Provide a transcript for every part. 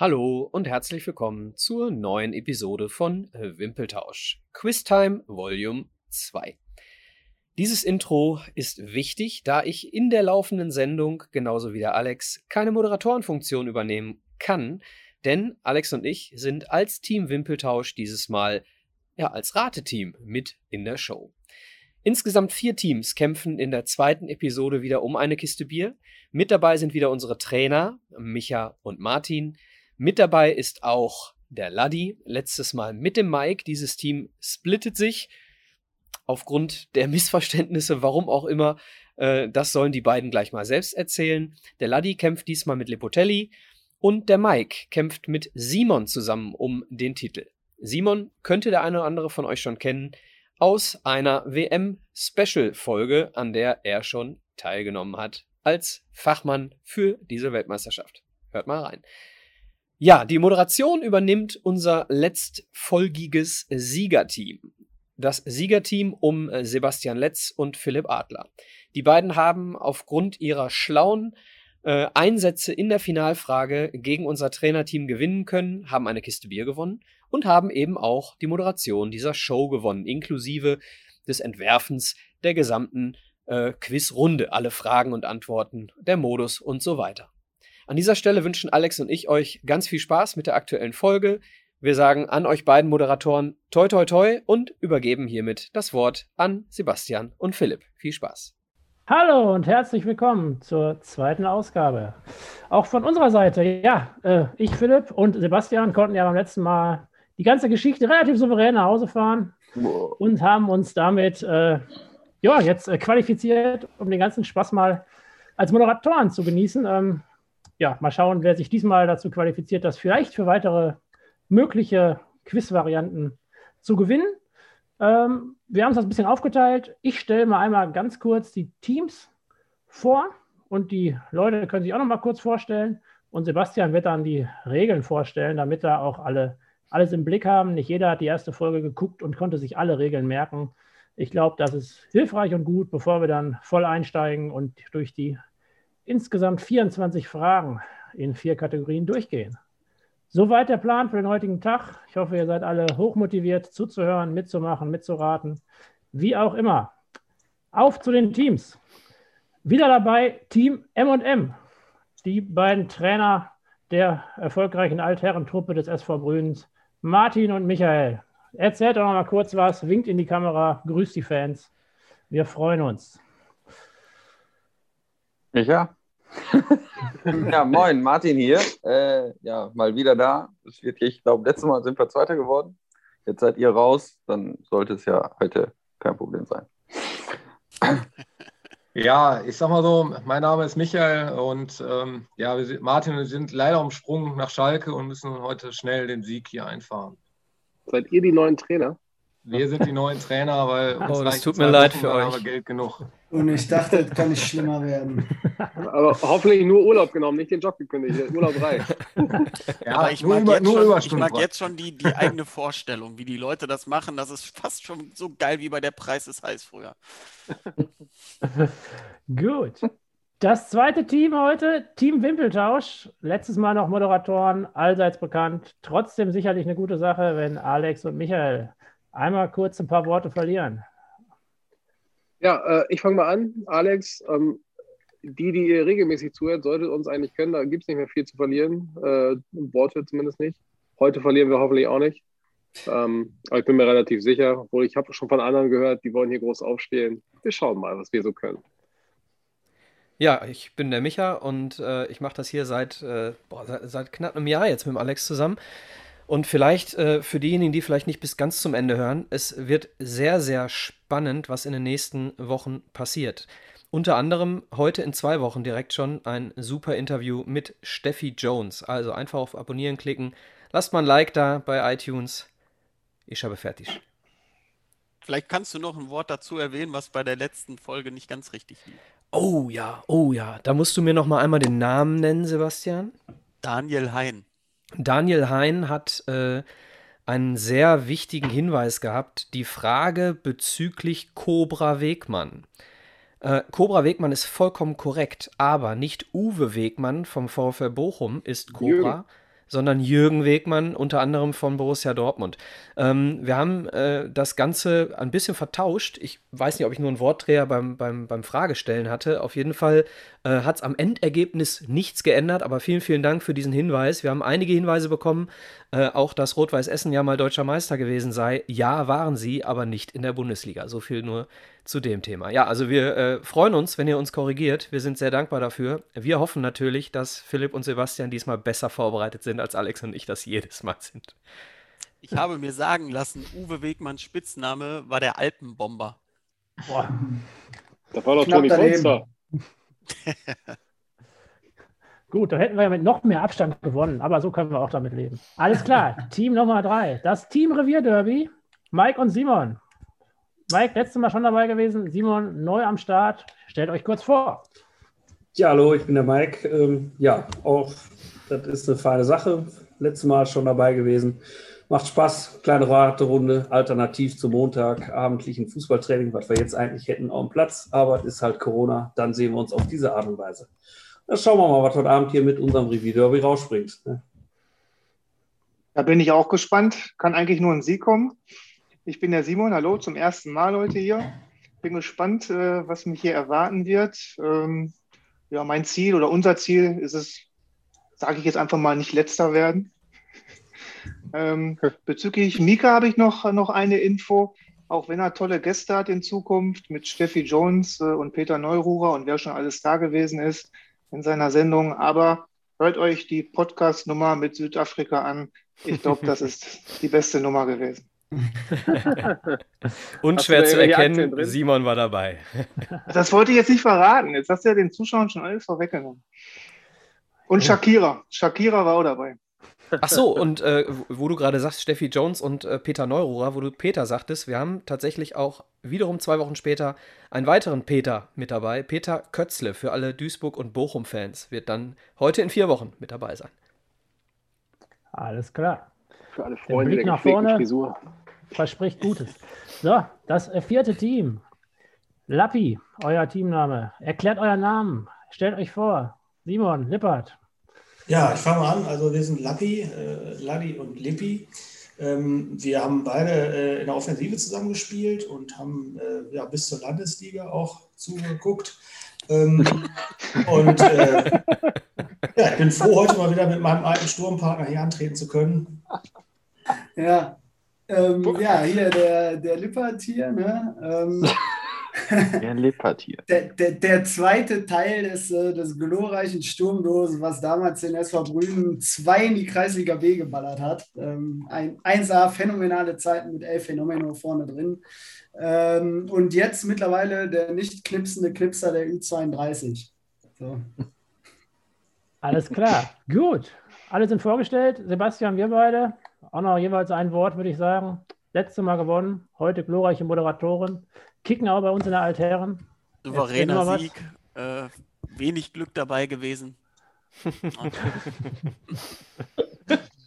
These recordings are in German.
Hallo und herzlich willkommen zur neuen Episode von Wimpeltausch. Quiztime Volume 2. Dieses Intro ist wichtig, da ich in der laufenden Sendung, genauso wie der Alex, keine Moderatorenfunktion übernehmen kann, denn Alex und ich sind als Team Wimpeltausch dieses Mal ja als Rateteam mit in der Show. Insgesamt vier Teams kämpfen in der zweiten Episode wieder um eine Kiste Bier. Mit dabei sind wieder unsere Trainer, Micha und Martin. Mit dabei ist auch der Laddi, letztes Mal mit dem Mike. Dieses Team splittet sich aufgrund der Missverständnisse, warum auch immer. Äh, das sollen die beiden gleich mal selbst erzählen. Der Laddi kämpft diesmal mit Lepotelli und der Mike kämpft mit Simon zusammen um den Titel. Simon könnte der eine oder andere von euch schon kennen aus einer WM-Special-Folge, an der er schon teilgenommen hat als Fachmann für diese Weltmeisterschaft. Hört mal rein. Ja, die Moderation übernimmt unser letztfolgiges Siegerteam. Das Siegerteam um äh, Sebastian Letz und Philipp Adler. Die beiden haben aufgrund ihrer schlauen äh, Einsätze in der Finalfrage gegen unser Trainerteam gewinnen können, haben eine Kiste Bier gewonnen und haben eben auch die Moderation dieser Show gewonnen, inklusive des Entwerfens der gesamten äh, Quizrunde, alle Fragen und Antworten, der Modus und so weiter. An dieser Stelle wünschen Alex und ich euch ganz viel Spaß mit der aktuellen Folge. Wir sagen an euch beiden Moderatoren toi toi toi und übergeben hiermit das Wort an Sebastian und Philipp. Viel Spaß. Hallo und herzlich willkommen zur zweiten Ausgabe. Auch von unserer Seite, ja, äh, ich, Philipp und Sebastian konnten ja beim letzten Mal die ganze Geschichte relativ souverän nach Hause fahren und haben uns damit äh, ja, jetzt äh, qualifiziert, um den ganzen Spaß mal als Moderatoren zu genießen. Ähm, ja, mal schauen, wer sich diesmal dazu qualifiziert, das vielleicht für weitere mögliche Quiz-Varianten zu gewinnen. Ähm, wir haben es ein bisschen aufgeteilt. Ich stelle mal einmal ganz kurz die Teams vor und die Leute können sich auch noch mal kurz vorstellen. Und Sebastian wird dann die Regeln vorstellen, damit da auch alle alles im Blick haben. Nicht jeder hat die erste Folge geguckt und konnte sich alle Regeln merken. Ich glaube, das ist hilfreich und gut, bevor wir dann voll einsteigen und durch die insgesamt 24 Fragen in vier Kategorien durchgehen. Soweit der Plan für den heutigen Tag. Ich hoffe, ihr seid alle hochmotiviert zuzuhören, mitzumachen, mitzuraten. Wie auch immer. Auf zu den Teams. Wieder dabei Team M&M. Die beiden Trainer der erfolgreichen Altherrentruppe des SV Brünens, Martin und Michael. Erzählt doch noch mal kurz was, winkt in die Kamera, grüßt die Fans. Wir freuen uns. Micha? Ja, moin, Martin hier. Äh, ja, mal wieder da. Es wird, ich glaube, letztes Mal sind wir Zweiter geworden. Jetzt seid ihr raus, dann sollte es ja heute kein Problem sein. Ja, ich sag mal so, mein Name ist Michael und ähm, ja, wir sind, Martin, wir sind leider umsprungen nach Schalke und müssen heute schnell den Sieg hier einfahren. Seid ihr die neuen Trainer? Wir sind die neuen Trainer, weil uns oh, das tut mir leid Wochen, für euch. Aber Geld genug. Und ich dachte, es kann nicht schlimmer werden. Aber hoffentlich nur Urlaub genommen, nicht den Job gekündigt. Urlaub reicht. ja, aber ich mag, über, nur schon, ich mag jetzt schon die, die eigene Vorstellung, wie die Leute das machen. Das ist fast schon so geil wie bei der Preis ist heiß früher. Gut. Das zweite Team heute, Team Wimpeltausch. Letztes Mal noch Moderatoren, allseits bekannt. Trotzdem sicherlich eine gute Sache, wenn Alex und Michael einmal kurz ein paar Worte verlieren. Ja, äh, ich fange mal an. Alex, ähm, die, die ihr regelmäßig zuhört, solltet uns eigentlich können. Da gibt es nicht mehr viel zu verlieren. Äh, Worte zumindest nicht. Heute verlieren wir hoffentlich auch nicht. Ähm, aber ich bin mir relativ sicher, obwohl ich habe schon von anderen gehört, die wollen hier groß aufstehen. Wir schauen mal, was wir so können. Ja, ich bin der Micha und äh, ich mache das hier seit, äh, boah, seit, seit, knapp einem Jahr jetzt mit dem Alex zusammen. Und vielleicht äh, für diejenigen, die vielleicht nicht bis ganz zum Ende hören, es wird sehr, sehr spannend, was in den nächsten Wochen passiert. Unter anderem heute in zwei Wochen direkt schon ein super Interview mit Steffi Jones. Also einfach auf Abonnieren klicken. Lasst mal ein Like da bei iTunes. Ich habe fertig. Vielleicht kannst du noch ein Wort dazu erwähnen, was bei der letzten Folge nicht ganz richtig lief. Oh ja, oh ja. Da musst du mir noch mal einmal den Namen nennen, Sebastian. Daniel Hein. Daniel Hein hat äh, einen sehr wichtigen Hinweis gehabt, die Frage bezüglich Cobra Wegmann. Äh, Cobra Wegmann ist vollkommen korrekt, aber nicht Uwe Wegmann vom VfL Bochum ist Cobra, sondern Jürgen Wegmann, unter anderem von Borussia Dortmund. Ähm, wir haben äh, das Ganze ein bisschen vertauscht. Ich weiß nicht, ob ich nur einen Wortdreher beim, beim, beim Fragestellen hatte. Auf jeden Fall äh, hat es am Endergebnis nichts geändert, aber vielen, vielen Dank für diesen Hinweis. Wir haben einige Hinweise bekommen, äh, auch dass Rot-Weiß Essen ja mal deutscher Meister gewesen sei. Ja, waren sie, aber nicht in der Bundesliga. So viel nur zu dem Thema. Ja, also wir äh, freuen uns, wenn ihr uns korrigiert. Wir sind sehr dankbar dafür. Wir hoffen natürlich, dass Philipp und Sebastian diesmal besser vorbereitet sind, als Alex und ich das jedes Mal sind. Ich habe mir sagen lassen, Uwe Wegmanns Spitzname war der Alpenbomber. Boah. Da war doch Toni Polster. Gut, da hätten wir ja mit noch mehr Abstand gewonnen, aber so können wir auch damit leben. Alles klar, Team Nummer drei. Das Team Revier Derby. Mike und Simon. Mike, letztes Mal schon dabei gewesen. Simon, neu am Start. Stellt euch kurz vor. Ja, hallo, ich bin der Mike. Ähm, ja, auch das ist eine feine Sache. Letztes Mal schon dabei gewesen. Macht Spaß, kleine Raterunde, alternativ zum montagabendlichen Fußballtraining, was wir jetzt eigentlich hätten auf dem Platz, aber es ist halt Corona, dann sehen wir uns auf diese Art und Weise. Dann schauen wir mal, was heute Abend hier mit unserem Review Derby rausspringt. Ne? Da bin ich auch gespannt. Kann eigentlich nur ein Sieg kommen. Ich bin der Simon, hallo, zum ersten Mal heute hier. Bin gespannt, äh, was mich hier erwarten wird. Ähm, ja, mein Ziel oder unser Ziel ist es, sage ich jetzt einfach mal, nicht letzter werden. Ähm, bezüglich Mika habe ich noch, noch eine Info. Auch wenn er tolle Gäste hat in Zukunft mit Steffi Jones äh, und Peter Neururer und wer schon alles da gewesen ist in seiner Sendung. Aber hört euch die Podcast-Nummer mit Südafrika an. Ich glaube, das ist die beste Nummer gewesen. Unschwer zu erkennen, Simon war dabei. das wollte ich jetzt nicht verraten. Jetzt hast du ja den Zuschauern schon alles vorweggenommen. Und Shakira. Shakira war auch dabei. Ach so, und äh, wo du gerade sagst, Steffi Jones und äh, Peter Neururer, wo du Peter sagtest, wir haben tatsächlich auch wiederum zwei Wochen später einen weiteren Peter mit dabei. Peter Kötzle für alle Duisburg- und Bochum-Fans wird dann heute in vier Wochen mit dabei sein. Alles klar. Für alle Freunde der, der nach vorne Frisur. Verspricht Gutes. So, das äh, vierte Team. Lappi, euer Teamname. Erklärt euren Namen. Stellt euch vor. Simon Lippert. Ja, ich fange mal an. Also wir sind Lappi, äh, Ladi und Lippi. Ähm, wir haben beide äh, in der Offensive zusammengespielt und haben äh, ja, bis zur Landesliga auch zugeguckt. Ähm, und äh, ja, ich bin froh, heute mal wieder mit meinem alten Sturmpartner hier antreten zu können. Ja, ähm, ja hier der, der Lippert hier. Ne? Ähm, Der Lippert hier. Der, der, der, zweite Teil des, äh, des glorreichen Sturmdosen, was damals den SV Brünen zwei in die Kreisliga B geballert hat. Ähm, ein 1A, phänomenale Zeiten mit elf Phänomeno vorne drin. Ähm, und jetzt mittlerweile der nicht knipsende Knipser der Ü32. So. Alles klar, gut. Alle sind vorgestellt. Sebastian, wir beide. Auch noch jeweils ein Wort, würde ich sagen. Letztes Mal gewonnen, heute glorreiche Moderatorin. Kicken auch bei uns in der Altherren. Souveräner Sieg, äh, wenig Glück dabei gewesen.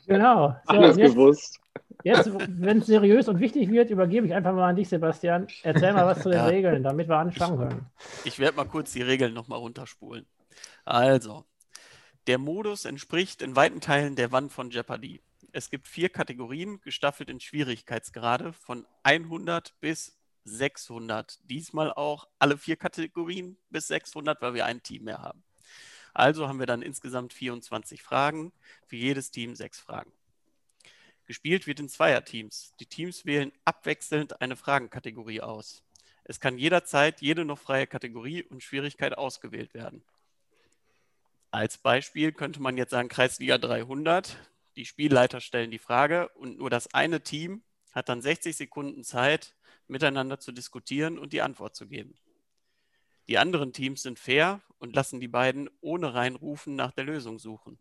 genau. So, Alles jetzt, gewusst. Jetzt, wenn es seriös und wichtig wird, übergebe ich einfach mal an dich, Sebastian. Erzähl mal was zu den ja. Regeln, damit wir anfangen können. Ich, ich werde mal kurz die Regeln nochmal runterspulen. Also, der Modus entspricht in weiten Teilen der Wand von Jeopardy. Es gibt vier Kategorien, gestaffelt in Schwierigkeitsgrade von 100 bis 600. Diesmal auch alle vier Kategorien bis 600, weil wir ein Team mehr haben. Also haben wir dann insgesamt 24 Fragen, für jedes Team sechs Fragen. Gespielt wird in Zweierteams. Die Teams wählen abwechselnd eine Fragenkategorie aus. Es kann jederzeit jede noch freie Kategorie und Schwierigkeit ausgewählt werden. Als Beispiel könnte man jetzt sagen Kreisliga 300. Die Spielleiter stellen die Frage und nur das eine Team hat dann 60 Sekunden Zeit, miteinander zu diskutieren und die Antwort zu geben. Die anderen Teams sind fair und lassen die beiden ohne Reinrufen nach der Lösung suchen.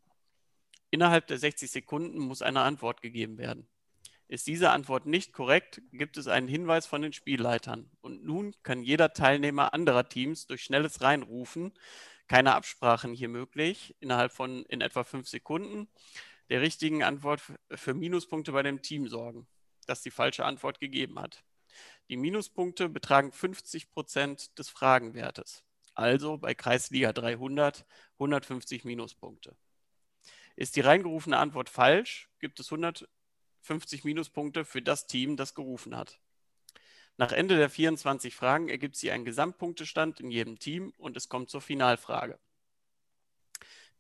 Innerhalb der 60 Sekunden muss eine Antwort gegeben werden. Ist diese Antwort nicht korrekt, gibt es einen Hinweis von den Spielleitern. Und nun kann jeder Teilnehmer anderer Teams durch schnelles Reinrufen, keine Absprachen hier möglich, innerhalb von in etwa fünf Sekunden, der richtigen Antwort für Minuspunkte bei dem Team sorgen, das die falsche Antwort gegeben hat. Die Minuspunkte betragen 50 Prozent des Fragenwertes. Also bei Kreisliga 300 150 Minuspunkte. Ist die reingerufene Antwort falsch, gibt es 150 Minuspunkte für das Team, das gerufen hat. Nach Ende der 24 Fragen ergibt sie einen Gesamtpunktestand in jedem Team und es kommt zur Finalfrage.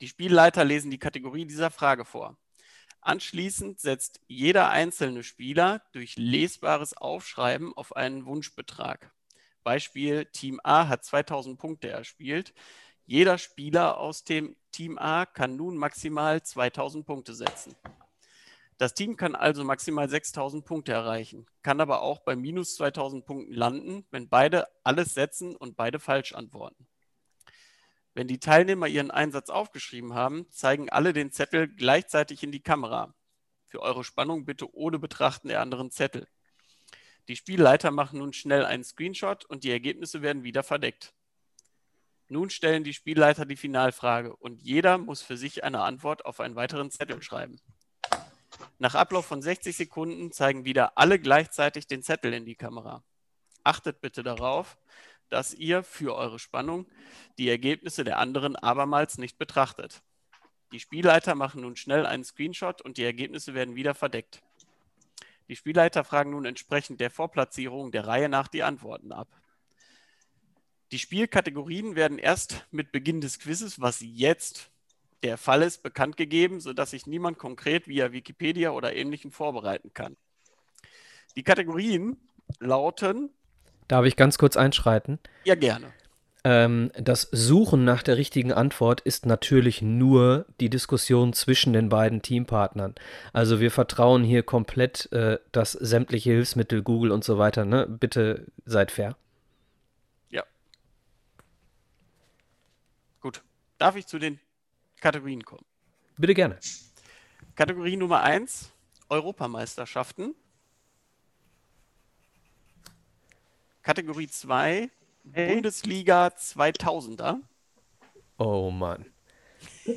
Die Spielleiter lesen die Kategorie dieser Frage vor. Anschließend setzt jeder einzelne Spieler durch lesbares Aufschreiben auf einen Wunschbetrag. Beispiel, Team A hat 2000 Punkte erspielt. Jeder Spieler aus dem Team A kann nun maximal 2000 Punkte setzen. Das Team kann also maximal 6000 Punkte erreichen, kann aber auch bei minus 2000 Punkten landen, wenn beide alles setzen und beide falsch antworten. Wenn die Teilnehmer ihren Einsatz aufgeschrieben haben, zeigen alle den Zettel gleichzeitig in die Kamera. Für eure Spannung bitte ohne Betrachten der anderen Zettel. Die Spielleiter machen nun schnell einen Screenshot und die Ergebnisse werden wieder verdeckt. Nun stellen die Spielleiter die Finalfrage und jeder muss für sich eine Antwort auf einen weiteren Zettel schreiben. Nach Ablauf von 60 Sekunden zeigen wieder alle gleichzeitig den Zettel in die Kamera. Achtet bitte darauf, dass ihr für eure Spannung die Ergebnisse der anderen abermals nicht betrachtet. Die Spielleiter machen nun schnell einen Screenshot und die Ergebnisse werden wieder verdeckt. Die Spielleiter fragen nun entsprechend der Vorplatzierung der Reihe nach die Antworten ab. Die Spielkategorien werden erst mit Beginn des Quizzes, was jetzt der Fall ist, bekannt gegeben, sodass sich niemand konkret via Wikipedia oder ähnlichem vorbereiten kann. Die Kategorien lauten Darf ich ganz kurz einschreiten? Ja, gerne. Ähm, das Suchen nach der richtigen Antwort ist natürlich nur die Diskussion zwischen den beiden Teampartnern. Also wir vertrauen hier komplett, äh, dass sämtliche Hilfsmittel, Google und so weiter, ne? Bitte seid fair. Ja. Gut. Darf ich zu den Kategorien kommen? Bitte gerne. Kategorie Nummer 1, Europameisterschaften. Kategorie 2, Bundesliga 2000er. Oh Mann.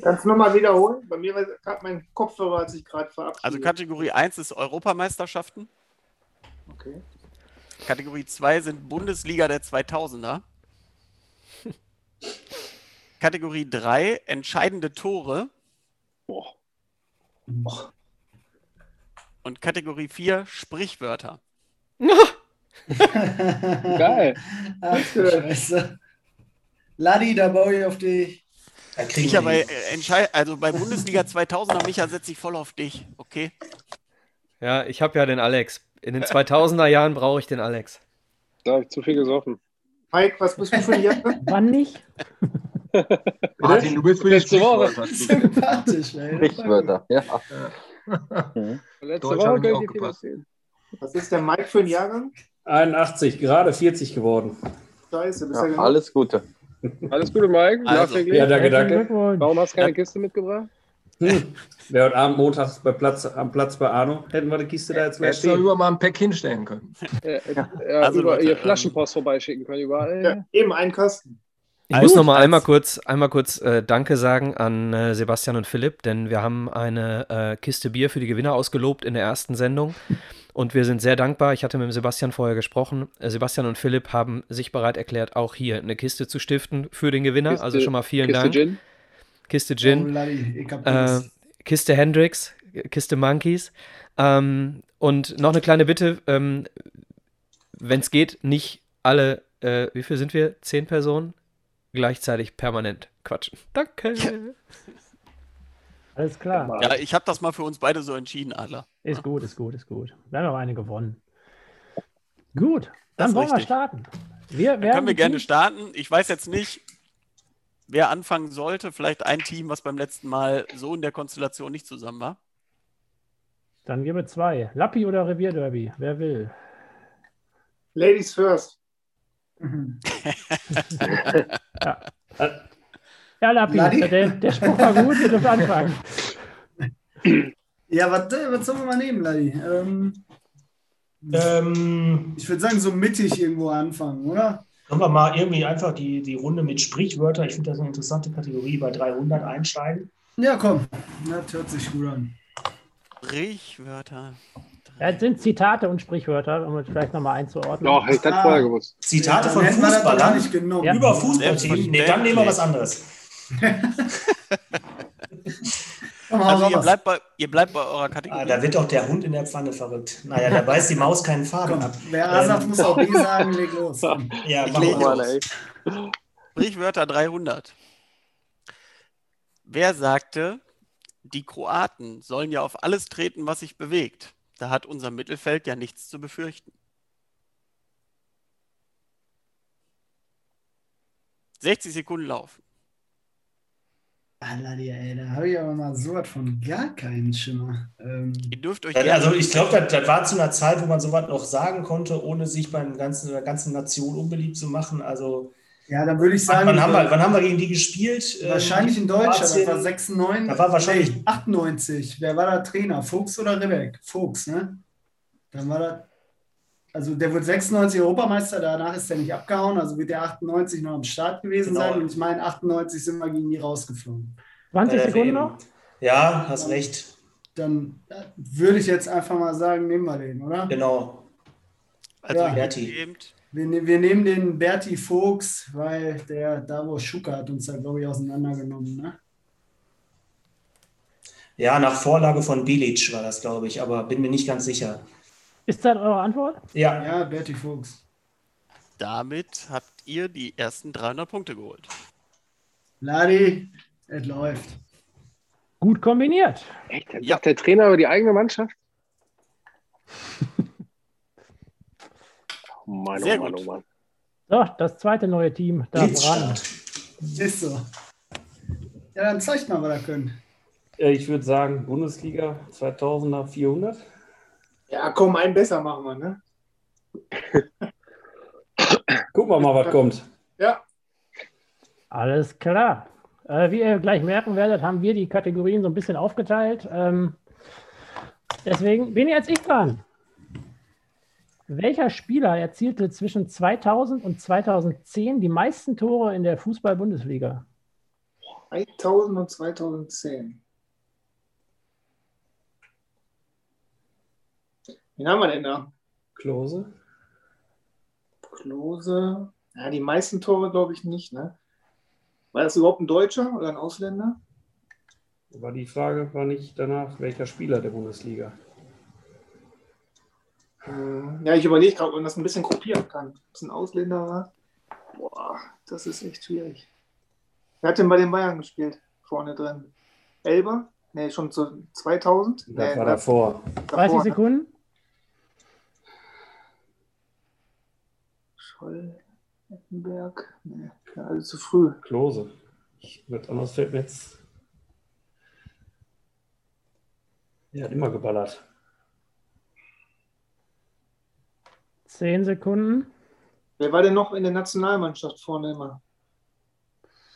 Kannst du nochmal wiederholen? Bei mir war gerade mein Kopfhörer hat sich gerade verabschiedet. Also Kategorie 1 ist Europameisterschaften. Okay. Kategorie 2 sind Bundesliga der 2000er. Kategorie 3 entscheidende Tore. Boah. Und Kategorie 4 Sprichwörter. Geil. Ach, du Scheiße. Ladi, da baue ich auf dich. Ich aber die. entscheid also bei Bundesliga 2000er Micha setze ich voll auf dich, okay? Ja, ich habe ja den Alex. In den 2000er Jahren brauche ich den Alex. Da habe ich zu viel gesoffen. Mike, was bist du für ein Jahr? Wann nicht? Martin, du bist für die Letzte Woche. Sprichwörter. Sympathisch, ey. Sprichwörter, ja. Mhm. Letzte Deutsch Woche ich auch gepasst. Was ist der Mike für ein Jahrgang? 81, gerade 40 geworden. Scheiße, bist ja, ja alles Gute. Alles Gute, Mike. Also. Ja, danke, danke. Warum hast du keine Ja. Kiste mitgebracht? Hm. Wer heute Abend montags bei Platz, am Platz bei Arno, hätten wir die Kiste da jetzt leer Hättest stehen. über mal ein Pack hinstellen können. Äh, äh, Also, über Leute, ihr ähm, Flaschenpost vorbeischicken können überall. Ja, eben einen Kasten. Ich Also, muss noch mal als- einmal kurz, einmal kurz äh, Danke sagen an äh, Sebastian und Philipp, denn wir haben eine äh, Kiste Bier für die Gewinner ausgelobt in der ersten Sendung. Und wir sind sehr dankbar. Ich hatte mit dem Sebastian vorher gesprochen. Äh, Sebastian und Philipp haben sich bereit erklärt, auch hier eine Kiste zu stiften für den Gewinner. Kiste- also schon mal vielen Kiste Dank. Gin. Kiste Oh, Gin. Hab Äh. Kiste Hendrix, Kiste Monkeys. Ähm, und noch eine kleine Bitte, ähm, wenn es geht, nicht alle, äh, wie viel sind wir? Zehn Personen gleichzeitig permanent quatschen. Danke. Alles klar. Ja, ich habe das mal für uns beide so entschieden, Adler. Ist gut, ist gut, ist gut. Wir haben auch eine gewonnen. Gut, dann wollen wir richtig. starten. Wir Dann werden können wir gerne Teams- starten. Ich weiß jetzt nicht, wer anfangen sollte. Vielleicht ein Team, was beim letzten Mal so in der Konstellation nicht zusammen war. Dann geben wir zwei. Lappi oder Revierderby? Wer will? Ladies first. Mhm. Ja, Ladi? der, der Spruch war gut, wir dürfen anfangen. Ja, was, äh, was sollen wir mal nehmen, Ladi? Ähm, Ähm, ich würde sagen, so mittig irgendwo anfangen, oder? können wir mal irgendwie einfach die, die Runde mit Sprichwörter, ich finde das eine interessante Kategorie, bei 300 einsteigen. Ja, komm. Das hört sich gut an. Sprichwörter. Ja, es sind Zitate und Sprichwörter, um es vielleicht nochmal einzuordnen. Doch, hätte ich das Ah. vorher gewusst. Zitate von das Fußballern nicht genommen. Ja. über Fußballteams. Nee, dann nehmen wir was anderes. Also ihr bleibt, bei, ihr bleibt bei eurer Kategorie. Ah, da wird doch der Hund in der Pfanne verrückt. Naja, da beißt die Maus keinen Faden ab. wer A sagt, Ähm, muss auch B sagen. Leg los. Ja, Ich lege mal. Ey. Sprichwörter 300. Wer sagte, die Kroaten sollen ja auf alles treten, was sich bewegt? Da hat unser Mittelfeld ja nichts zu befürchten. 60 Sekunden laufen. Alter, ey, da habe ich aber mal so was von gar keinen Schimmer. Ähm, Ihr dürft euch Also ich glaube, das, das war zu einer Zeit, wo man sowas noch sagen konnte, ohne sich beim ganzen, der ganzen Nation unbeliebt zu machen. Also ja, dann würde ich sagen, wann, haben wir, wann haben wir gegen die gespielt? wahrscheinlich Ähm, in Deutschland. Das war 96. Da war wahrscheinlich- nee, 98. Wer war da Trainer? Fuchs oder Rebeck? Fuchs, ne? Dann war das. Also der wird 96 Europameister, danach ist er nicht abgehauen, also wird der 98 noch am Start gewesen Genau. sein und ich meine 98 sind wir gegen die rausgeflogen. 20 Äh, Sekunden noch? Ja, hast recht. Dann äh, würde ich jetzt einfach mal sagen, nehmen wir den, oder? Genau. Also Ja. Berti. Wir, ne- wir nehmen den Berti Fuchs, weil der Davos Schucker hat uns da, glaube ich, auseinandergenommen. Ne? Ja, nach Vorlage von Bilic war das, glaube ich, aber bin mir nicht ganz sicher. Ist das eure Antwort? Ja, Ja, Berti Fuchs. Damit habt ihr die ersten 300 Punkte geholt. Ladi, es läuft. Gut kombiniert. Echt? Jetzt Ja. sagt der Trainer über die eigene Mannschaft? Oh Mann, Sehr oh Mann, gut. oh Mann. So, das zweite neue Team da dran. Ist so. Ja, dann zeigt mal, was er könnt. Äh, Ich würde sagen, Bundesliga 2000er 400. Ja, komm, einen besser machen wir, ne? Gucken wir mal, was kommt. Ja. Alles klar. Äh, wie ihr gleich merken werdet, haben wir die Kategorien so ein bisschen aufgeteilt. Ähm, deswegen bin jetzt ich dran. Welcher Spieler erzielte zwischen 2000 und 2010 die meisten Tore in der Fußball-Bundesliga? 2000 und 2010. Wen haben wir denn da? Klose. Klose. Ja, die meisten Tore glaube ich nicht, ne? War das überhaupt ein Deutscher oder ein Ausländer? Aber die Frage war nicht danach, welcher Spieler der Bundesliga. Hm, Ja, ich überlege gerade, ob man das ein bisschen kopieren kann. Ob es ein Ausländer war. Boah, das ist echt schwierig. Wer hat denn bei den Bayern gespielt? Vorne drin. Elber? Nee, schon zu 2000? Das nee, war da- davor. 30 ne? Sekunden? Scholl, Ettenberg. Nee, ja, alles zu früh. Klose. Ich, was anderes fällt mir jetzt. Er hat immer geballert. 10 Sekunden? Wer war denn noch in der Nationalmannschaft vorne immer?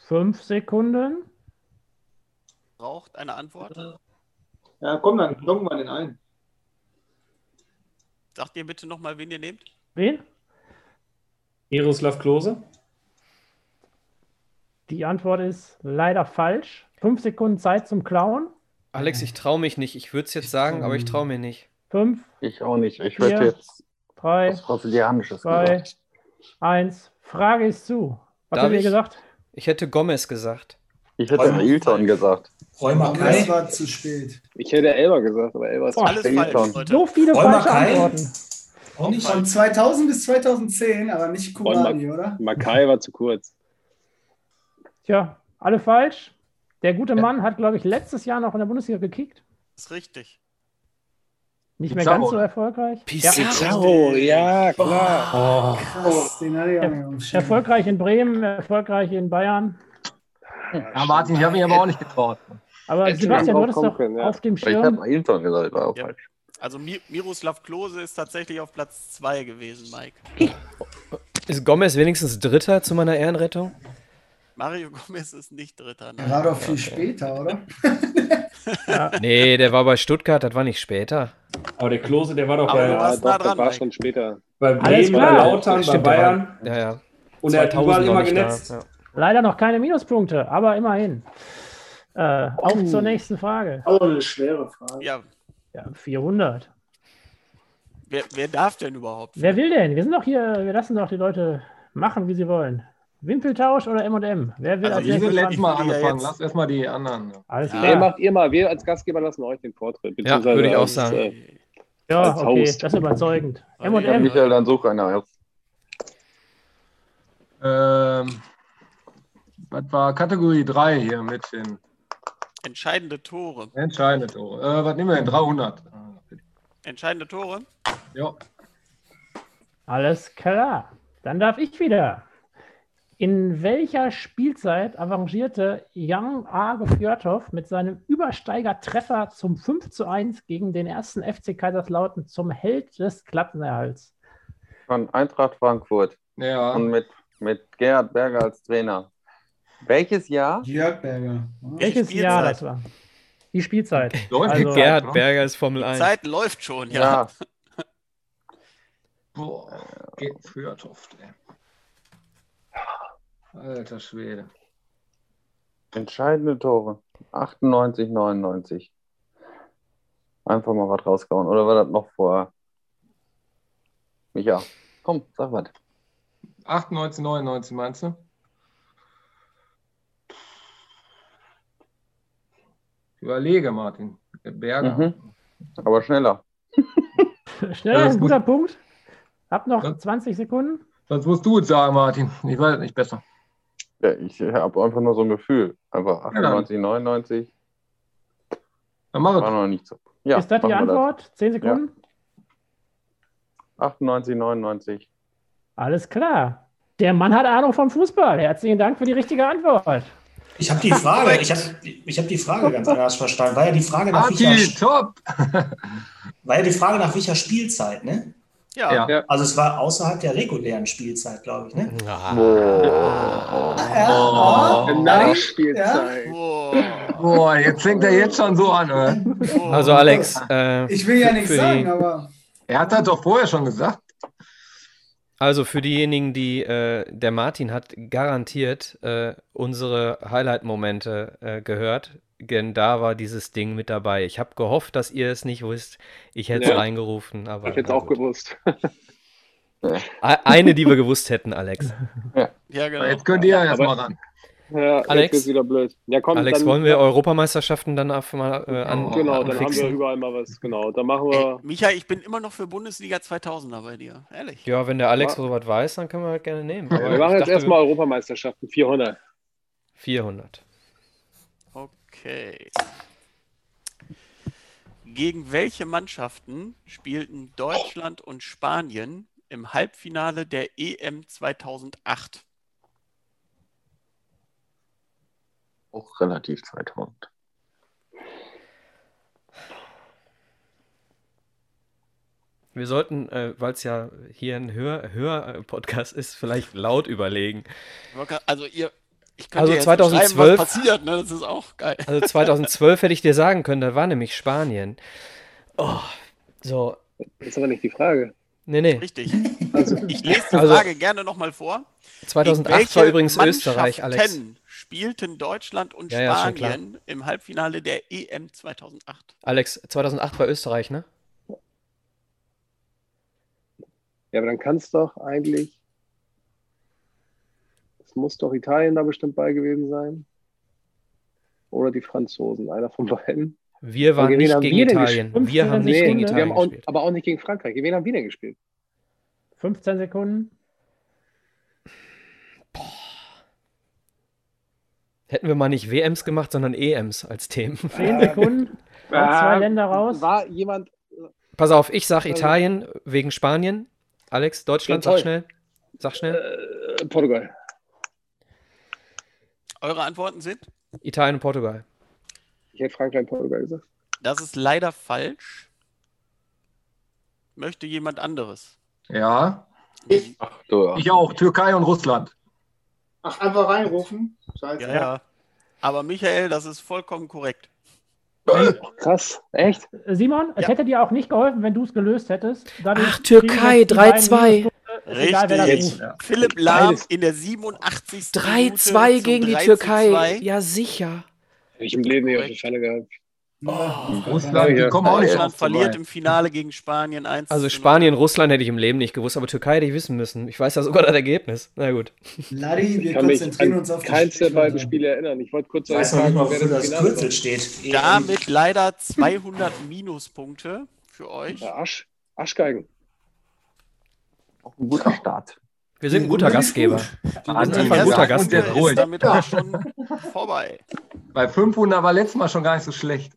5 Sekunden? Braucht eine Antwort? Ja, komm, dann loggen wir den ein. Sagt ihr bitte nochmal, wen ihr nehmt? Wen? Miroslav Klose. Die Antwort ist leider falsch. 5 Sekunden Zeit zum Klauen. Alex, ich traue mich nicht. Ich würde es jetzt sagen, aber ich traue mir nicht. 5, Ich auch nicht. Ich hätte jetzt 3, was Brasilianisches 2, gesagt. 1. Frage ist zu. Was ihr ich? gesagt? Ich hätte Gomez gesagt. Ich hätte Ailton gesagt. Räumer Aber das Kai. war zu spät. Ich hätte Elber gesagt, aber Elber ist Boah, Alles Ailton. falsch. So viele Räumer falsche Kai? Antworten. Von 2000 bis 2010, aber nicht Kurani, oder? Makai war zu kurz. Tja, alle falsch. Der gute Mann hat, glaube ich, letztes Jahr noch in der Bundesliga gekickt. ist richtig. Nicht mehr Pizarro. ganz so erfolgreich. Ja, Pizarro, ja, klar. Oh, Krass, den hatte ich auch nicht auf dem Schirm. erfolgreich in Bremen, erfolgreich in Bayern. Ja, Martin, ich habe mich aber auch nicht getraut. Aber Sebastian, du hattest doch können, ja. auf dem Ich habe Schirm. Ailton gesagt, war auch Ja. falsch. Also Mi Miroslav Klose ist tatsächlich auf Platz 2 gewesen, Mike. Ist Gomez wenigstens Dritter zu meiner Ehrenrettung? Mario Gomez ist nicht Dritter. Der Nein. war doch viel später, oder? Nee, der war bei Stuttgart, das war nicht später. Aber der Klose, der war doch Aber bei, Ja, doch, nah das dran, war Mike. schon später. bei Bremen, bei. Lautern, bei Bayern. Ja, ja. Und er hat 2000 überall immer genetzt. ja. Leider noch keine Minuspunkte, aber immerhin. Äh, auf Oh. zur nächsten Frage. Auch eine schwere Frage. Ja, Ja, 400. wer, wer darf denn überhaupt? Wer will denn? Wir sind doch hier, wir lassen doch die Leute machen, wie sie wollen. Wimpeltausch oder M&M? Wer will Also als ich will letztes Mal ran? anfangen. Lass erstmal die anderen. Alles klar. macht ihr mal. Wir als Gastgeber lassen euch den Vortritt. Ja, würde ich auch als, sagen. äh, Ja, okay, Host. das ist überzeugend. Ja, M&M, Michael, dann such einer erst. Ähm, was war Kategorie 3 hier mit den Entscheidende Tore. entscheidenden Tore? Äh, was nehmen wir denn? 300. Entscheidende Tore. Ja. alles klar. Dann darf ich wieder. In welcher Spielzeit avancierte Jan Arge Fjörthoff mit seinem Übersteiger-Treffer zum 5 zu 1 gegen den ersten FC Kaiserslautern zum Held des Klassenerhalts? Von Eintracht Frankfurt. Ja. Und mit, mit Gerhard Berger als Trainer. Welches Jahr? Jörg Berger. Welches Jahr das war? Die Spielzeit. Läuft Also- die Gerhard ne? Berger ist Formel Die 1. Zeit läuft schon, ja. Ja. Boah, geht früher Toft, ey. Alter Schwede. Entscheidende Tore. 98, 99. Einfach mal was rausgehauen. Oder war das noch vor? Micha, komm, sag was. 98, 99 meinst du? Überlege, Martin. Berger. Mhm. Aber schneller. Schnell, Ja, das ein guter Punkt. Hab noch Ja. 20 Sekunden. Das musst du jetzt sagen, Martin. Ich weiß es nicht besser. Ja, ich habe einfach nur so ein Gefühl. Einfach Ja, dann. 98, 99. Dann mach War es. noch nicht so. Ja, ist das die Antwort? 10 Sekunden? 98, 99. Alles klar. Der Mann hat Ahnung vom Fußball. Herzlichen Dank für die richtige Antwort. Ich habe die Frage, ich habe ich hab die Frage ganz anders verstanden. War ja die Frage nach welcher, Martin, top! war ja die Frage nach welcher Spielzeit, ne? Ja. Ja. Ja. Also es war außerhalb der regulären Spielzeit, glaube ich, ne? Ah, Oh. Nachspielzeit. Boah. Boah, jetzt fängt er jetzt schon so an, oder? Also Alex, äh, Ich will ja nichts sagen, aber Er hat das doch vorher schon gesagt. Also für diejenigen, die äh, der Martin hat garantiert äh, unsere Highlight-Momente äh, gehört, denn da war dieses Ding mit dabei. Ich habe gehofft, dass ihr es nicht wisst. Ich hätte es Ja. reingerufen, aber Ich hätte es auch gut. gewusst. Eine, die wir gewusst hätten, Alex. Ja, genau. Jetzt könnt ihr erst Aber- mal ran. Ja, Alex? jetzt wieder blöd. Ja, komm, Alex, dann, wollen wir Europameisterschaften dann auf mal äh, an, Genau, dann haben wir überall mal was. Genau, dann machen Ey, wir. Micha, ich bin immer noch für Bundesliga 2000er bei dir. Ehrlich. Ja, wenn der Alex Ja. so was weiß, dann können wir halt gerne nehmen. Aber wir machen jetzt erstmal Europameisterschaften 400. 400. Okay. Gegen welche Mannschaften spielten Deutschland und Spanien im Halbfinale der EM 2008? Auch relativ 2000. Wir sollten, äh, weil es ja hier ein Hör- Hör-Podcast ist, vielleicht laut überlegen. Also ihr, ich könnte Also ja jetzt 2012 beschreiben, was passiert, ne? Das ist auch geil. Also 2012 hätte ich dir sagen können, da war nämlich Spanien. Oh, so. Das ist aber nicht die Frage. Nee, nee. Richtig. Ich lese die Also- Frage gerne nochmal vor. 2008 Gegen welche war übrigens Österreich, Alex. Spielten Deutschland und Ja, ja. Spanien im Halbfinale der EM 2008? Alex, 2008 war Österreich, ne? Ja, aber dann kann es doch eigentlich. Es muss doch Italien da bestimmt bei gewesen sein. Oder die Franzosen, einer von beiden. Wir waren nicht gegen wir Italien. Wir haben nicht Nee, gegen wir Italien haben auch, gespielt. aber auch nicht gegen Frankreich. Gegen wen haben wir denn gespielt? 15 Sekunden. Hätten wir mal nicht WMs gemacht, sondern EMs als Themen. 10 Sekunden. Zwei Länder raus. War jemand. Pass auf, ich sag Italien wegen Spanien. Alex, Deutschland, sag schnell. Sag schnell. Äh, Portugal. Eure Antworten sind? Italien und Portugal. Ich hätte Frankreich Portugal gesagt. Das ist leider falsch. Möchte jemand anderes? Ja. Ach, du, ja. Ich auch. Türkei und Russland. Ach, einfach reinrufen. Scheiße. Ja, ja. Aber Michael, das ist vollkommen korrekt. Krass, echt? Simon, es Ja. hätte dir auch nicht geholfen, wenn du es gelöst hättest. Dadurch Ach, Türkei, kriegen jetzt die 3-2. beiden Minuspunkte. Ist Egal, wer das Richtig. ruft. Philipp Lahm in der 87. 3-2 Minute zum gegen die 3 zu Türkei. 2. Ja, sicher. Ich im Leben nicht auf die Falle gehabt. Russland, die kommen auch nicht Russland verliert vorbei. im Finale gegen Spanien 1 Also Spanien, Russland hätte ich im Leben nicht gewusst, aber Türkei hätte ich wissen müssen. Ich weiß ja sogar das Ergebnis. Na gut. Ladi, wir Ich kann mich konzentrieren an uns auf die keins der beiden. Spiele erinnern. Ich wollte kurz Ich weiß wer das Finale Kürzel steht. Damit leider 200 Minuspunkte für euch. Ja, Asch, Aschgeigen. Auch ein guter Start. Wir sind ein guter Gastgeber. Die sind einfach ein guter Gastgeber. ist ruhig. damit auch schon vorbei. Bei 500 war letztes Mal schon gar nicht so schlecht.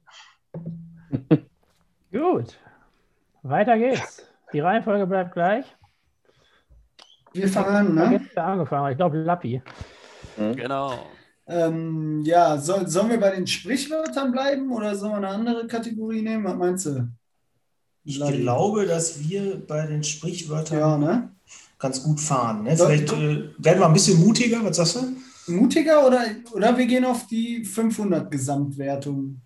Gut. Weiter geht's. Die Reihenfolge bleibt gleich. Wir fangen an, ne? da angefangen? Ich glaube, Lappi. Genau. Ähm, ja, soll, sollen wir bei den Sprichwörtern bleiben oder sollen wir eine andere Kategorie nehmen? Was meinst du? Ich Ladi. glaube, dass wir bei den Sprichwörtern Ja, ne? ganz gut fahren. Ne? Vielleicht äh, werden wir ein bisschen mutiger. Was sagst du? Mutiger oder, oder wir gehen auf die 500 Gesamtwertung?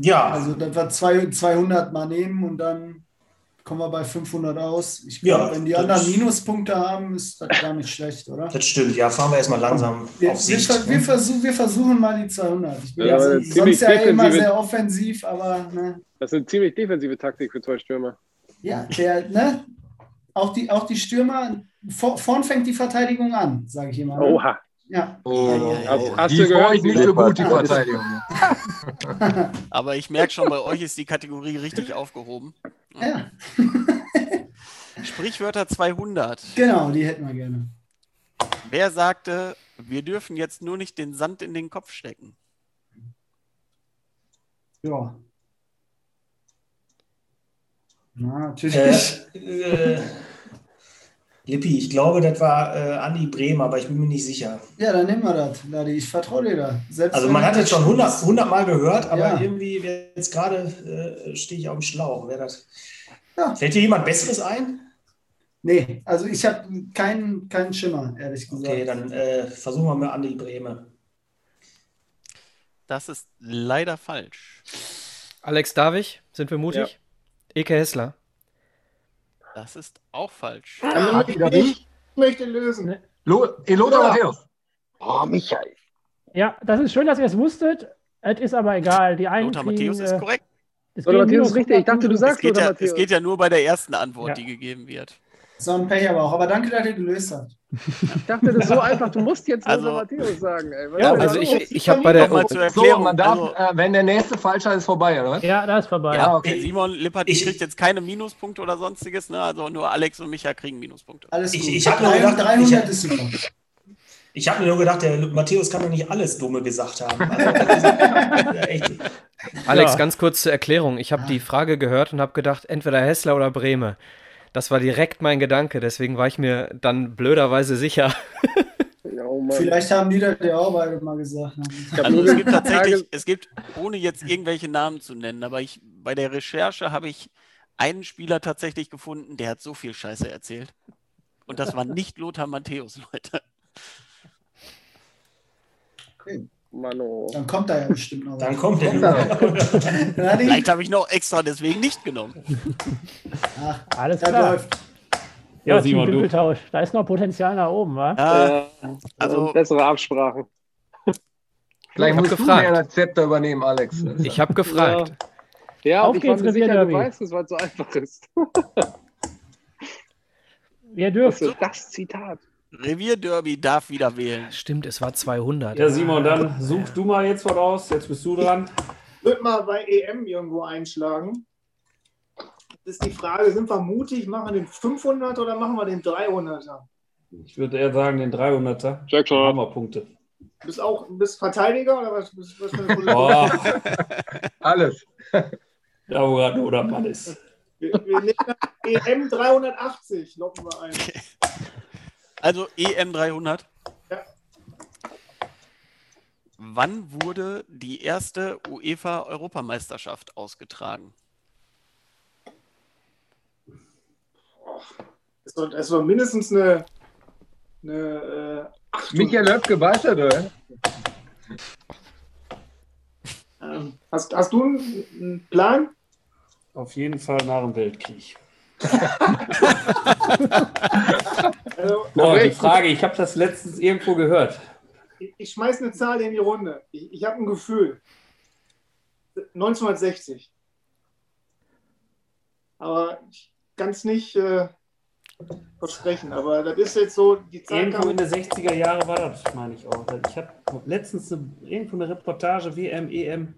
Ja. Also, dass wir zwei- 200 mal nehmen und dann kommen wir bei 500 aus. Ich Ja, glaube, wenn die anderen Minuspunkte haben, ist das gar nicht schlecht, oder? Das stimmt. Ja, fahren wir erstmal langsam Wir, auf wir, Sicht. ver wir, ne? versuch, wir versuchen mal die 200. Ich bin Ja, ja, aber sonst ja immer defensive- sehr offensiv, aber ne, Das ist eine ziemlich defensive Taktik für zwei Stürmer. ja, der, ne, auch, die, auch die Stürmer, vor, vorn fängt die Verteidigung an, sage ich immer. Ne? Oha. Ja. Oh, Hast, hast die du gehört? euch nicht so gut, die Verteidigung. Aber ich merke schon, bei euch ist die Kategorie richtig aufgehoben. ja, Sprichwörter 200. genau, die hätten wir gerne. Wer sagte, wir dürfen jetzt nur nicht den Sand in den Kopf stecken? Ja. Na, natürlich. Äh, äh, Lippi, ich glaube, das war äh, Andi Brehm, aber ich bin mir nicht sicher. Ja, dann nehmen wir das, Ladi. Ich vertraue dir da. Selbst Also man hat jetzt schon 100, 100 Mal gehört, aber Ja. irgendwie jetzt gerade äh, stehe ich auf dem Schlauch. Wer das? Ja. Fällt dir jemand Besseres ein? Nee, also ich habe keinen keinen Schimmer, ehrlich gesagt. Okay, dann äh, versuchen wir mal Andi Brehme. Das ist leider falsch. Alex Davich, sind wir mutig? Eke Hessler. Das ist auch falsch. Bin ich. Ich möchte lösen. Lo Eloda Ja. Matthäus. Oh, Michael. Ja, das ist schön, dass ihr es wusstet. Es ist aber egal. Die einen Lothar kriegen, Matthäus ist äh, korrekt. es Lothar Matthäus ist richtig. Ich dachte, du 100 sagst Es geht, Lothar ja, es geht ja nur bei der ersten Antwort, Ja. die gegeben wird. So ein Pech aber auch. Aber danke, dass ihr gelöst habt. Ich dachte, das ist so einfach. Du musst jetzt Also- Matthäus sagen. Ey. Was Ja, also ich, ich habe bei der. Nochmal zur So, Erklärung. man darf, also, äh, wenn der nächste falsch ist vorbei, oder was? Ja, da ist vorbei. ja, okay. Simon Lippert Ich- kriegt jetzt keine Minuspunkte oder sonstiges, ne? also nur Alex und Micha kriegen Minuspunkte. Alles Ich- gut. ich hab nur gedacht, 300 ich hab- ist super. Ich habe mir nur gedacht, der Matthäus kann doch nicht alles Dumme gesagt haben. Also, ja. Alex, Ja. ganz kurz zur Erklärung. Ich habe die Frage gehört und habe gedacht, entweder Hessler oder Brehme. Das war direkt mein Gedanke, deswegen war ich mir dann blöderweise sicher. Ja, oh Mann. Vielleicht haben die das ja auch beide mal gesagt. ne? Also es gibt tatsächlich, es gibt, ohne jetzt irgendwelche Namen zu nennen, aber ich bei der Recherche habe ich einen Spieler tatsächlich gefunden, der hat so viel Scheiße erzählt. Und das war nicht Lothar Matthäus, Leute. Mano. Dann kommt da ja bestimmt noch Dann was. kommt der. Vielleicht habe ich noch extra deswegen nicht genommen. Ach, Alles das klar. läuft. Ja, Ja, Simon, du. Da ist noch Potenzial nach oben, wa? Ja, Äh, also- bessere Absprachen. Vielleicht musst du gefragt. mehr das Zepter übernehmen, Alex. Ich habe gefragt. Ja, Auf und ich geht's, war mir sicher, du weißt es, weil es so einfach ist. Ihr Das dürft. ist das Zitat. Revierderby darf wieder wählen. Stimmt, es war 200. Ja, Simon, dann such du mal jetzt was aus. Jetzt bist du dran. Ich würde mal bei EM irgendwo einschlagen. Das ist die Frage, sind wir mutig, machen wir den 500 oder machen wir den 300er? Ich würde eher sagen, den 300er. Jackson. Hammerpunkte. Du bist auch bist Verteidiger oder was? was, was für eine Position? Boah, Alles. da wo gerade nur der Mann ist. Wir, wir nehmen EM 380, locken wir ein. Also EM 300. Ja. Wann wurde die erste UEFA-Europameisterschaft ausgetragen? Das war, das war mindestens eine, eine äh, Achtung. Michael Löpke weiß oder? Ähm, hast, hast du einen, einen Plan? Auf jeden Fall nach dem Weltkrieg. Also, Boah, die Frage, ich habe das letztens irgendwo gehört. ich, ich schmeiß eine Zahl in die Runde. Ich, ich habe ein Gefühl. 1960. Aber ich kann es nicht äh, versprechen. Aber das ist jetzt so, die Zeit Irgendwo kam, in der 60er Jahre war das, meine ich auch. Ich habe letztens eine, irgendwo eine Reportage WM, EM.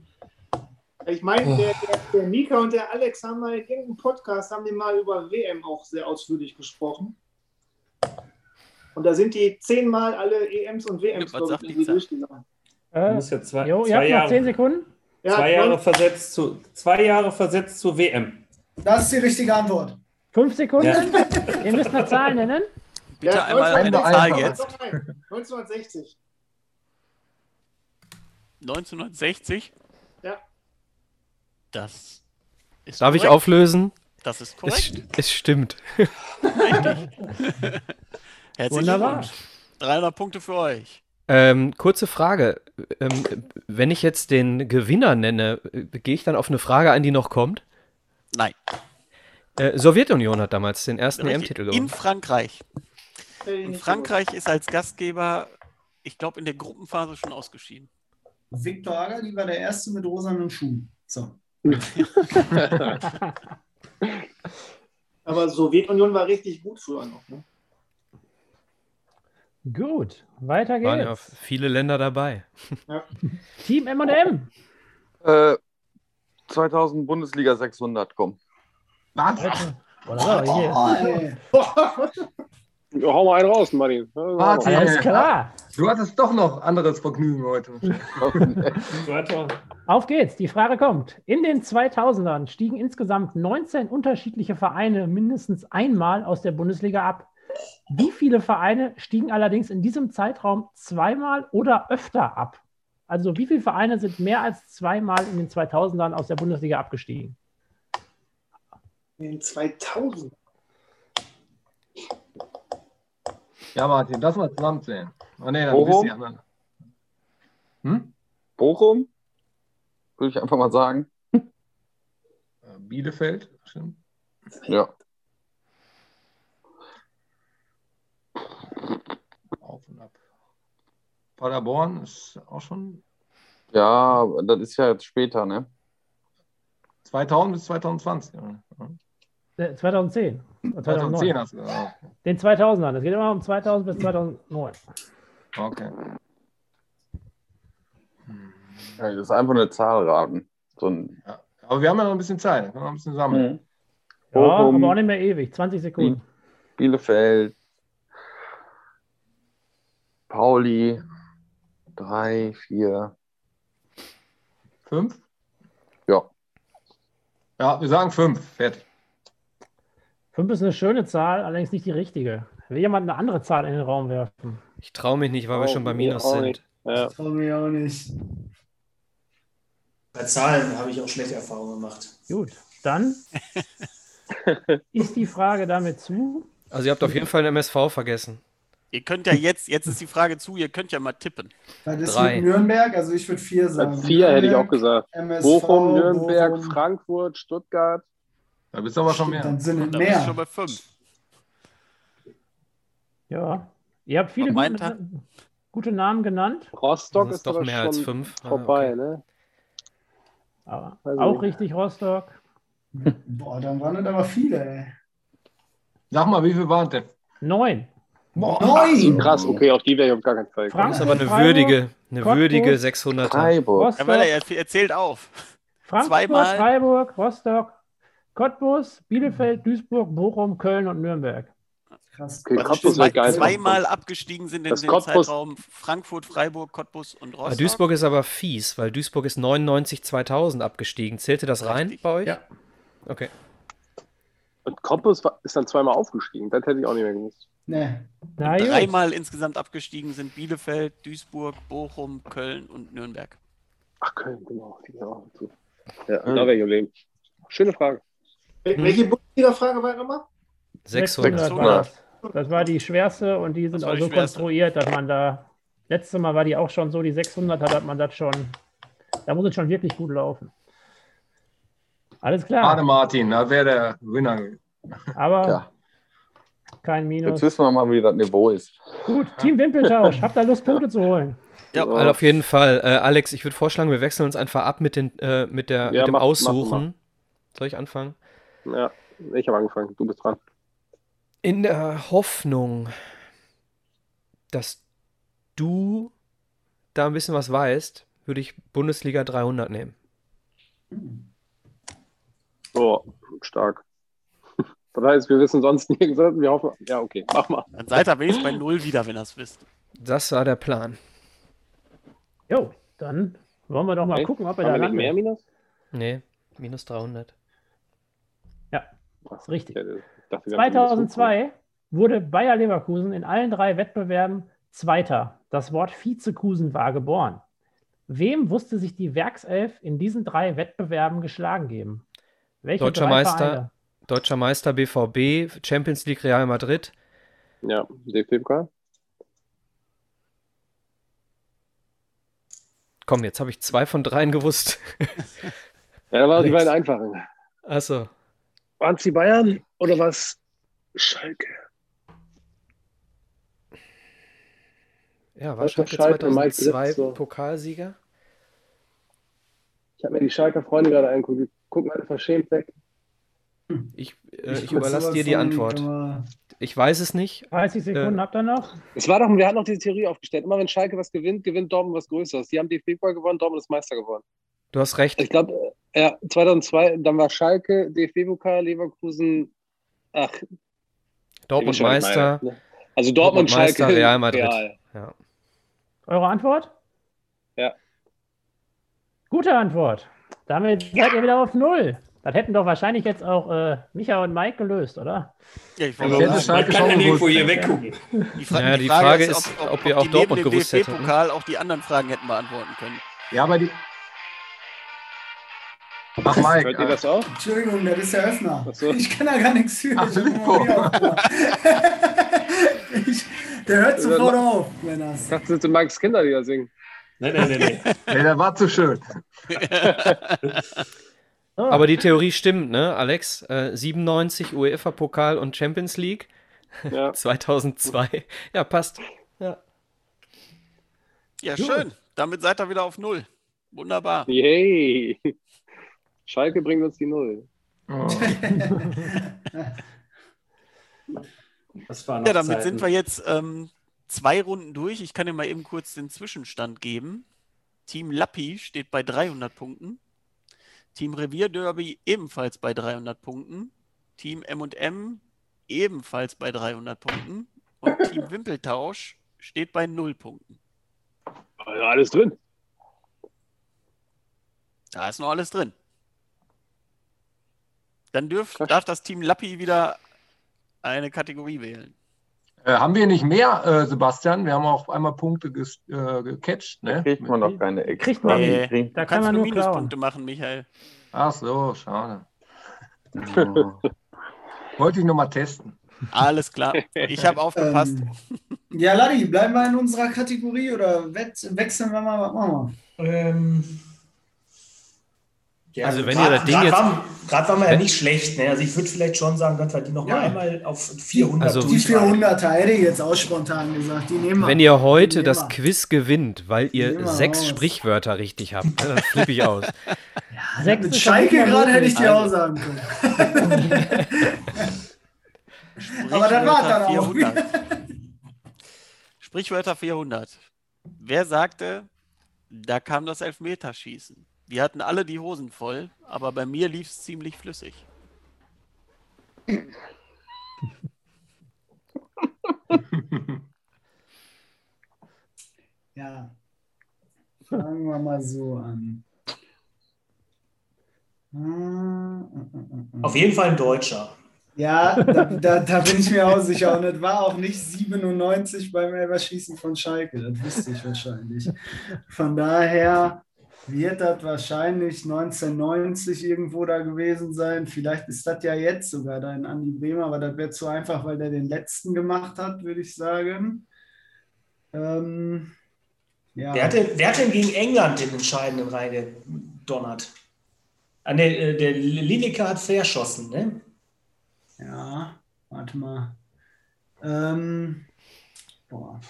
Ich meine, der, der, der Mika und der Alex haben mal in irgendeinem Podcast, haben die mal über WM auch sehr ausführlich gesprochen. Und da sind die zehnmal alle EMs und WMs, Was glaube ich, die durchgegangen. Äh, Muss ja zwei, jo, ihr zwei, habt noch Jahre, 10 Sekunden. Ja, zwei, Jahre versetzt zu, zwei Jahre versetzt zur WM. Das ist die richtige Antwort. 5 Sekunden. Ja. Ihr müsst eine Zahl nennen. Bitte Ja, einmal eine 1960. Zahl jetzt. Doch, nein, 1960. 1960. Ja. Das ist Darf ich korrekt. auflösen? Das ist Es, korrekt. es stimmt. Richtig. Herzlichen Wunderbar. Glückwunsch. 300 Punkte für euch. Ähm, kurze Frage. Ähm, wenn ich jetzt den Gewinner nenne, äh, gehe ich dann auf eine Frage ein, die noch kommt? Nein. Äh, Sowjetunion hat damals den ersten. EM-Titel In gewonnen. Frankreich. Hätte ich Und nicht Frankreich ist als Gastgeber, ich glaube, in der Gruppenphase schon ausgeschieden. Viktor Agali war der Erste mit rosanen Schuhen. So. Aber Sowjetunion war richtig gut früher noch. Ne? Gut, weiter Waren ja geht's. viele Länder dabei. Team M&M. Äh, 2000 Bundesliga 600, komm. Was? Oder so, hier. Oh. Ja, hau mal einen raus, Martin. Ja. Martin. Alles klar. Du hattest doch noch anderes Vergnügen heute. Auf geht's, die Frage kommt. In den 2000ern stiegen insgesamt 19 unterschiedliche Vereine mindestens einmal aus der Bundesliga ab. Wie viele Vereine stiegen allerdings in diesem Zeitraum zweimal oder öfter ab? Also wie viele Vereine sind mehr als zweimal in den 2000ern aus der Bundesliga abgestiegen? In den 2000. Ja, Martin, lass mal zusammenzählen. Oh, nee, dann Bochum? anderen. Hm? Bochum, würde ich einfach mal sagen. Äh, Bielefeld, stimmt. Ja. Auf und ab. Paderborn ist auch schon Ja, das ist ja jetzt später, ne? 2000 bis 2020. Ja. Äh, 2010. oder 2010 2009. hast du gesagt. Den 2000ern. Es geht immer um 2000 bis 2009. Okay. Ja, das ist einfach eine Zahl raten. So ein, Ja. Aber wir haben ja noch ein bisschen Zeit. Können wir noch ein bisschen sammeln. Ja, Bochum. aber auch nicht mehr ewig. 20 Sekunden. Bielefeld, Pauli, drei, vier, Fünf? ja. Ja, wir sagen fünf. Fertig. Fünf ist eine schöne Zahl, allerdings nicht die richtige. Will jemand eine andere Zahl in den Raum werfen? Ich traue mich nicht, weil wir Oh, schon bei Minus sind. Ja. Trau mich auch nicht. Bei Zahlen habe ich auch schlechte Erfahrungen gemacht. Gut, dann ist die Frage damit zu. Also ihr habt auf jeden Fall den MSV vergessen. Ihr könnt ja jetzt, jetzt ist die Frage zu, ihr könnt ja mal tippen. Was ist Drei. mit Nürnberg? Also ich würde vier sagen. Vier hätte ich auch gesagt. MSV, Bochum, Nürnberg, Bochum. Frankfurt, Stuttgart. Da bist du aber schon Dann mehr. sind es Da bist du schon mehr. bei fünf. Ja, ihr habt viele gute, gute Namen genannt, Rostock Das ist, ist doch aber mehr als fünf. Ah, vorbei, okay. ne? aber Also- auch richtig Rostock. Boah, dann waren das aber viele, ey. Sag mal, wie viel waren denn? Neun. Neun! Krass, okay, auf die wäre ich auf gar keinen Fall gekommen. Das ist aber eine Freiburg, würdige, eine Cottbus, würdige 600er. Freiburg. Ja, Rostock, er er erzählt auf. Frankfurt, zweimal. Freiburg, Rostock, Cottbus, Bielefeld, Duisburg, Bochum, Köln und Nürnberg. Krass. Okay, Cottbus da? geil. Zweimal abgestiegen sind in Das dem Cottbus- Zeitraum Frankfurt, Freiburg, Cottbus und Aber Rostock. Duisburg ist aber fies, weil Duisburg ist 99 2000 abgestiegen. Zählte das rein Richtig. bei euch? Ja. Okay. Und Cottbus ist dann zweimal aufgestiegen. Das hätte ich auch nicht mehr gewusst. Nee. Na gut. Dreimal insgesamt abgestiegen sind Bielefeld, Duisburg, Bochum, Köln und Nürnberg. Ach, Köln, genau. Auch dazu. Ja, da wäre ich geblieben. Schöne Frage. Wel- Welche Bundesliga-Frage war das nochmal? 600. 600 war das. War die schwerste und die sind auch so schwerste. konstruiert, dass man da. Letztes Mal war die auch schon so, die 600 hat, hat man das schon. Da muss es schon wirklich gut laufen. Alles klar, Martin, da wäre der Winner aber Ja. Kein Minus. Jetzt wissen wir mal, wie das Niveau ist. Gut, Team Wimpeltausch, habt ihr Lust, Punkte zu holen? Ja, Also auf jeden Fall. Äh, Alex, ich würde vorschlagen, wir wechseln uns einfach ab mit, den, äh, mit, der, Ja, mit dem mach- mach Aussuchen. Soll ich anfangen? Ja, ich habe angefangen. Du bist dran. In der Hoffnung, dass du da ein bisschen was weißt, würde ich Bundesliga 300 nehmen. Oh, stark. Das heißt, wir wissen sonst nichts. Wir hoffen. Ja, okay, mach mal. Dann seid ihr wenigstens bei Null wieder, wenn ihr es wisst. Das war der Plan. Jo, dann wollen wir doch mal Okay. gucken, ob er Haben da wir nicht mehr. Minus? Nee, minus 300. Ja, das ist richtig. Ja, ich dachte, wir haben minus 2002 wurde Bayer Leverkusen in allen drei Wettbewerben Zweiter. Das Wort Vizekusen war geboren. Wem wusste sich die Werkself in diesen drei Wettbewerben geschlagen geben? Welche Deutscher Meister, Vereine? Deutscher Meister BVB, Champions League Real Madrid. Ja, DFB-Pokal. Komm, jetzt habe ich zwei von dreien gewusst. Ja, da waren die beiden einfachen. Achso. Waren es die Bayern oder was? Schalke. Ja, war Was war Schalke Schalke, Mike 2002 Dritz, so. Pokalsieger? Ich habe mir die Schalker Freunde gerade angeguckt. Die gucken alle verschämt weg. Ich, äh, ich, guck überlasse dir die Antwort. Ich weiß es nicht. 30 Sekunden Äh, habt ihr noch? Es war doch, wir hatten noch diese Theorie aufgestellt. Immer wenn Schalke was gewinnt, gewinnt Dortmund was Größeres. Die haben DFB-Pokal gewonnen, Dortmund ist Meister geworden. Du hast recht. Ich glaube, ja, 2002, dann war Schalke, DFB-Pokal, Leverkusen, ach, Dortmund ich Meister. meine, ne? Also Dortmund, Meister, Schalke, Real Madrid. Real. Ja. Eure Antwort? Ja. Gute Antwort. Damit seid ihr wieder auf Null. Das hätten doch wahrscheinlich jetzt auch äh, Micha und Mike gelöst, oder? Ja, ich Also, sagen, Schalke Man kann ja nirgendwo hier weggucken. die, Fra Naja, die Frage ist, ob ihr auch die Dortmund gewusst hättet? DFB-Pokal auch die anderen Fragen hätten beantworten können. Ja, aber die. Ach, Mike. Hört ihr das auch? Entschuldigung, das ist der Öffner. So. Ich kann da gar nichts für. Ach, Filippo. ich, der hört sofort auf, wenn das. Ich dachte, das sind Mikes Kinder, die da singen. Nein, nein, nein, nein. Nee, der war zu schön. So, Aber die Theorie stimmt, ne, Alex? Äh, 97 UEFA-Pokal und Champions League. Ja. 2002. Ja, passt. Ja. Ja, Gut. schön. Damit seid ihr wieder auf Null. Wunderbar. Yay! Schalke bringt uns die Null. Oh. Das war noch Ja, damit Zeiten. sind wir jetzt ähm, zwei Runden durch. Ich kann dir mal eben kurz den Zwischenstand geben. Team Lappi steht bei 300 Punkten. Team Revier Derby ebenfalls bei 300 Punkten. Team M&M ebenfalls bei 300 Punkten. Und Team Wimpeltausch steht bei 0 Punkten. Also alles drin. Da ist noch alles drin. Dann dürf, darf das Team Lappi wieder eine Kategorie wählen. Äh, haben wir nicht mehr, äh, Sebastian? Wir haben auch einmal Punkte ges äh, gecatcht, ne? Kriegt man doch keine extra. Kriegt man Nee. Da kann kannst man nur klauen. Minuspunkte machen, Michael. Ach so, schade. Oh. Wollte ich nur mal testen. Alles klar. Ich habe aufgepasst. Ähm, ja, Ladi, bleiben wir in unserer Kategorie oder wechseln wir mal? Was machen Ähm, ja, Also wenn grad- ihr das Ding grad jetzt- Gerade waren wir ja nicht schlecht. Ne? Also ich würde vielleicht schon sagen, dass wir die noch Ja. mal einmal auf 400 Also-? Die durchreichen. 400er hätte ich jetzt auch spontan gesagt. Die nehmen wir. Wenn ihr heute das wir. Quiz gewinnt, weil ihr sechs raus. Sprichwörter richtig habt, ne, dann flippe ich aus. Ja, Sechs mit Schalke gerade hätte ich dir auch sagen können. Aber das war dann auch. 400. Sprichwörter 400. Wer sagte, da kam das Elfmeterschießen? Wir hatten alle die Hosen voll, aber bei mir lief es ziemlich flüssig. Ja. Fangen wir mal so an. Auf jeden Fall ein Deutscher. Ja, da, da, da bin ich mir auch sicher. Und es war auch nicht 97 beim Elberschießen von Schalke. Das wüsste ich wahrscheinlich. Von daher wird das wahrscheinlich 1990 irgendwo da gewesen sein. Vielleicht ist das ja jetzt sogar da in Andi Bremer, aber das wäre zu einfach, weil der den letzten gemacht hat, würde ich sagen. Ähm, ja. Wer hat, denn, wer hat denn gegen England den Entscheidenden reingedonnert? Ah, ne, der Lineker hat verschossen, ne? Ja, warte mal. Ähm, boah.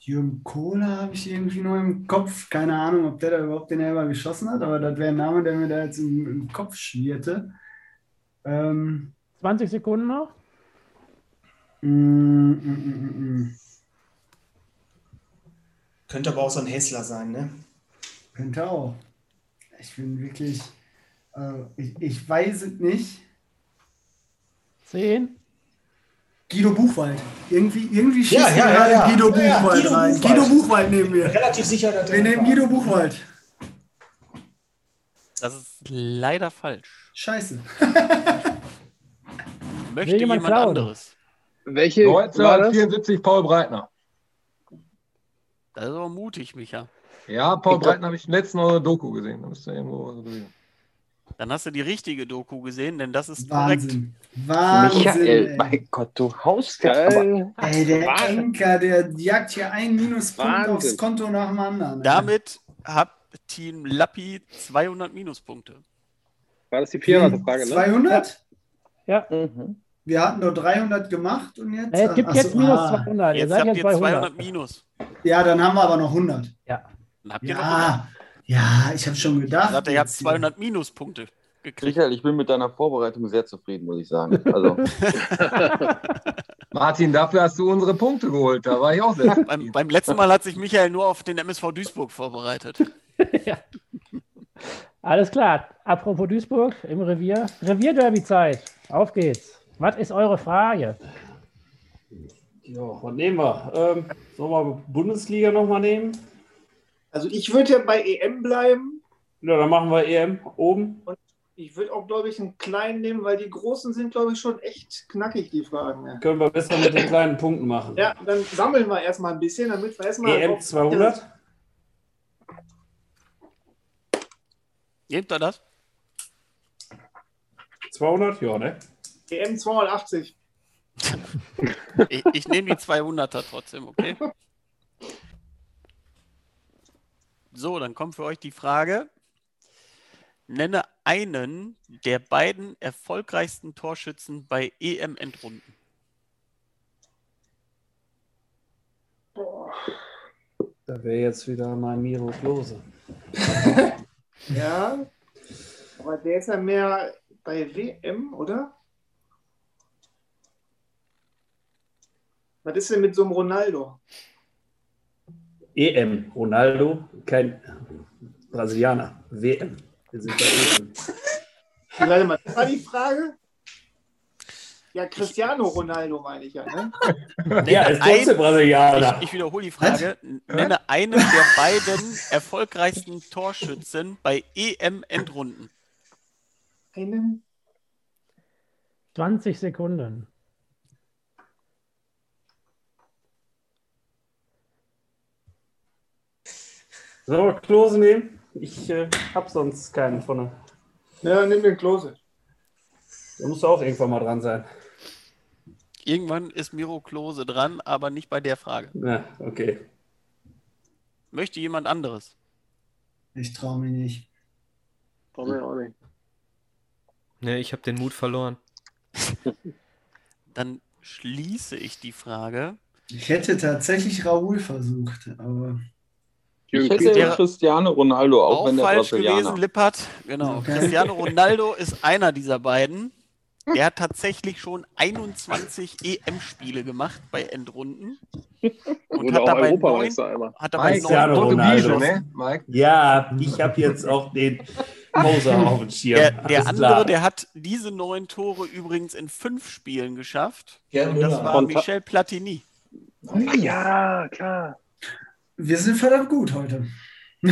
Jürgen Kohler habe ich irgendwie nur im Kopf. Keine Ahnung, ob der da überhaupt den Elber geschossen hat, aber das wäre ein Name, der mir da jetzt im, im Kopf schwirrte. Ähm, 20 Sekunden noch. mm, mm, mm, mm, mm. Könnte aber auch so ein Hessler sein, ne? Könnte auch. Ich bin wirklich. Äh, ich, ich weiß es nicht. 10. Guido Buchwald. Irgendwie, irgendwie schießt Ja, ja, ja, gerade ja. Guido Ja, ja, Buchwald Guido rein. Buchwald. Guido Buchwald nehmen wir. Relativ sicher, dass Wir nehmen. Guido Buchwald. Das ist leider falsch. Scheiße. Möchte Will jemand, jemand anderes? Welche war das? 1974 Paul Breitner. Das ist aber mutig, Micha. Ja, Paul Ich Breitner habe ich letzten eure Doku gesehen. Da müsste irgendwo so gewesen. Dann hast du die richtige Doku gesehen, denn das ist korrekt. Wahnsinn. Wahnsinn. Michael, ey. mein Gott, du haust ja. Ey, der Wahnsinn. Enker, der jagt hier einen Minuspunkt Wahnsinn. aufs Konto nach dem anderen. ey. Damit hat Team Lappi 200 Minuspunkte. War das die 400 Frage, ne? 200? Ja. Mhm. Wir hatten nur 300 gemacht und jetzt. Äh, es gibt jetzt so, minus ah. 200. Ihr Jetzt seid habt jetzt ihr bei 200 100. Minus. Ja, dann haben wir aber noch 100. Ja. Dann habt ihr noch 100. Ja, ja, ich habe schon gedacht. Habt jetzt hier. 200 Minuspunkte gekriegt. Michael, ich bin mit deiner Vorbereitung sehr zufrieden, muss ich sagen. Also, Martin, dafür hast du unsere Punkte geholt. Da war ich auch sehr Beim, beim letzten Mal hat sich Michael nur auf den MSV Duisburg vorbereitet. Alles klar. Apropos Duisburg im Revier. Revierderby-Zeit. Auf geht's. Was ist eure Frage? Ja, was nehmen wir? Ähm, sollen wir Bundesliga nochmal nehmen? Also ich würde ja bei EM bleiben. Ja, dann machen wir EM oben. Ich würde auch, glaube ich, einen kleinen nehmen, weil die großen sind, glaube ich, schon echt knackig, die Fragen. Ja. Können wir besser mit den kleinen Punkten machen. Ja, dann sammeln wir erstmal ein bisschen, damit wir erstmal. EM auf- 200? Nehmt ihr das? 200? Ja, ne? EM 280. Ich, ich nehme die 200er trotzdem, okay? So, dann kommt für euch die Frage. Nenne einen der beiden erfolgreichsten Torschützen bei EM-Endrunden. Da wäre jetzt wieder mein Miro Klose. Ja. Aber der ist ja mehr bei WM, oder? Was ist denn mit so einem Ronaldo? EM. E Ronaldo, kein Brasilianer. WM. Wir sind bei E EM. Warte mal, das war die Frage? Ja, Cristiano Ronaldo meine ich ja, ne? Ja, ist trotzdem Brasilianer. Ich, ich wiederhole die Frage. Nenne einen der beiden erfolgreichsten Torschützen bei EM-Endrunden. Einen? 20 Sekunden. Sollen wir Klose nehmen? Ich äh, habe sonst keinen von der. Ja, nimm den Klose. Da musst du auch irgendwann mal dran sein. Irgendwann ist Miro Klose dran, aber nicht bei der Frage. Ja, okay. Möchte jemand anderes? Ich traue mich nicht. Brauchen wir auch nicht. Ne, ich habe den Mut verloren. Dann schließe ich die Frage. Ich hätte tatsächlich Raoul versucht, aber. Ich hätte Wäre Cristiano Ronaldo, auch, Auch wenn der falsch Brasilianer. gewesen, Lippert. Genau. Okay. Cristiano Ronaldo ist einer dieser beiden. Der hat tatsächlich schon 21 EM-Spiele gemacht bei Endrunden. Und Wurde hat auch dabei neun, hat dabei Mike, Portugiese, Ronaldo. ne, Mike? Ja, ich habe jetzt auch den Poser auf dem Schirm. Der, der andere, klar. der hat diese neun Tore übrigens in fünf Spielen geschafft. Gerd Und das war Von- Michel Platini. Ah, ja, klar. Wir sind verdammt gut heute.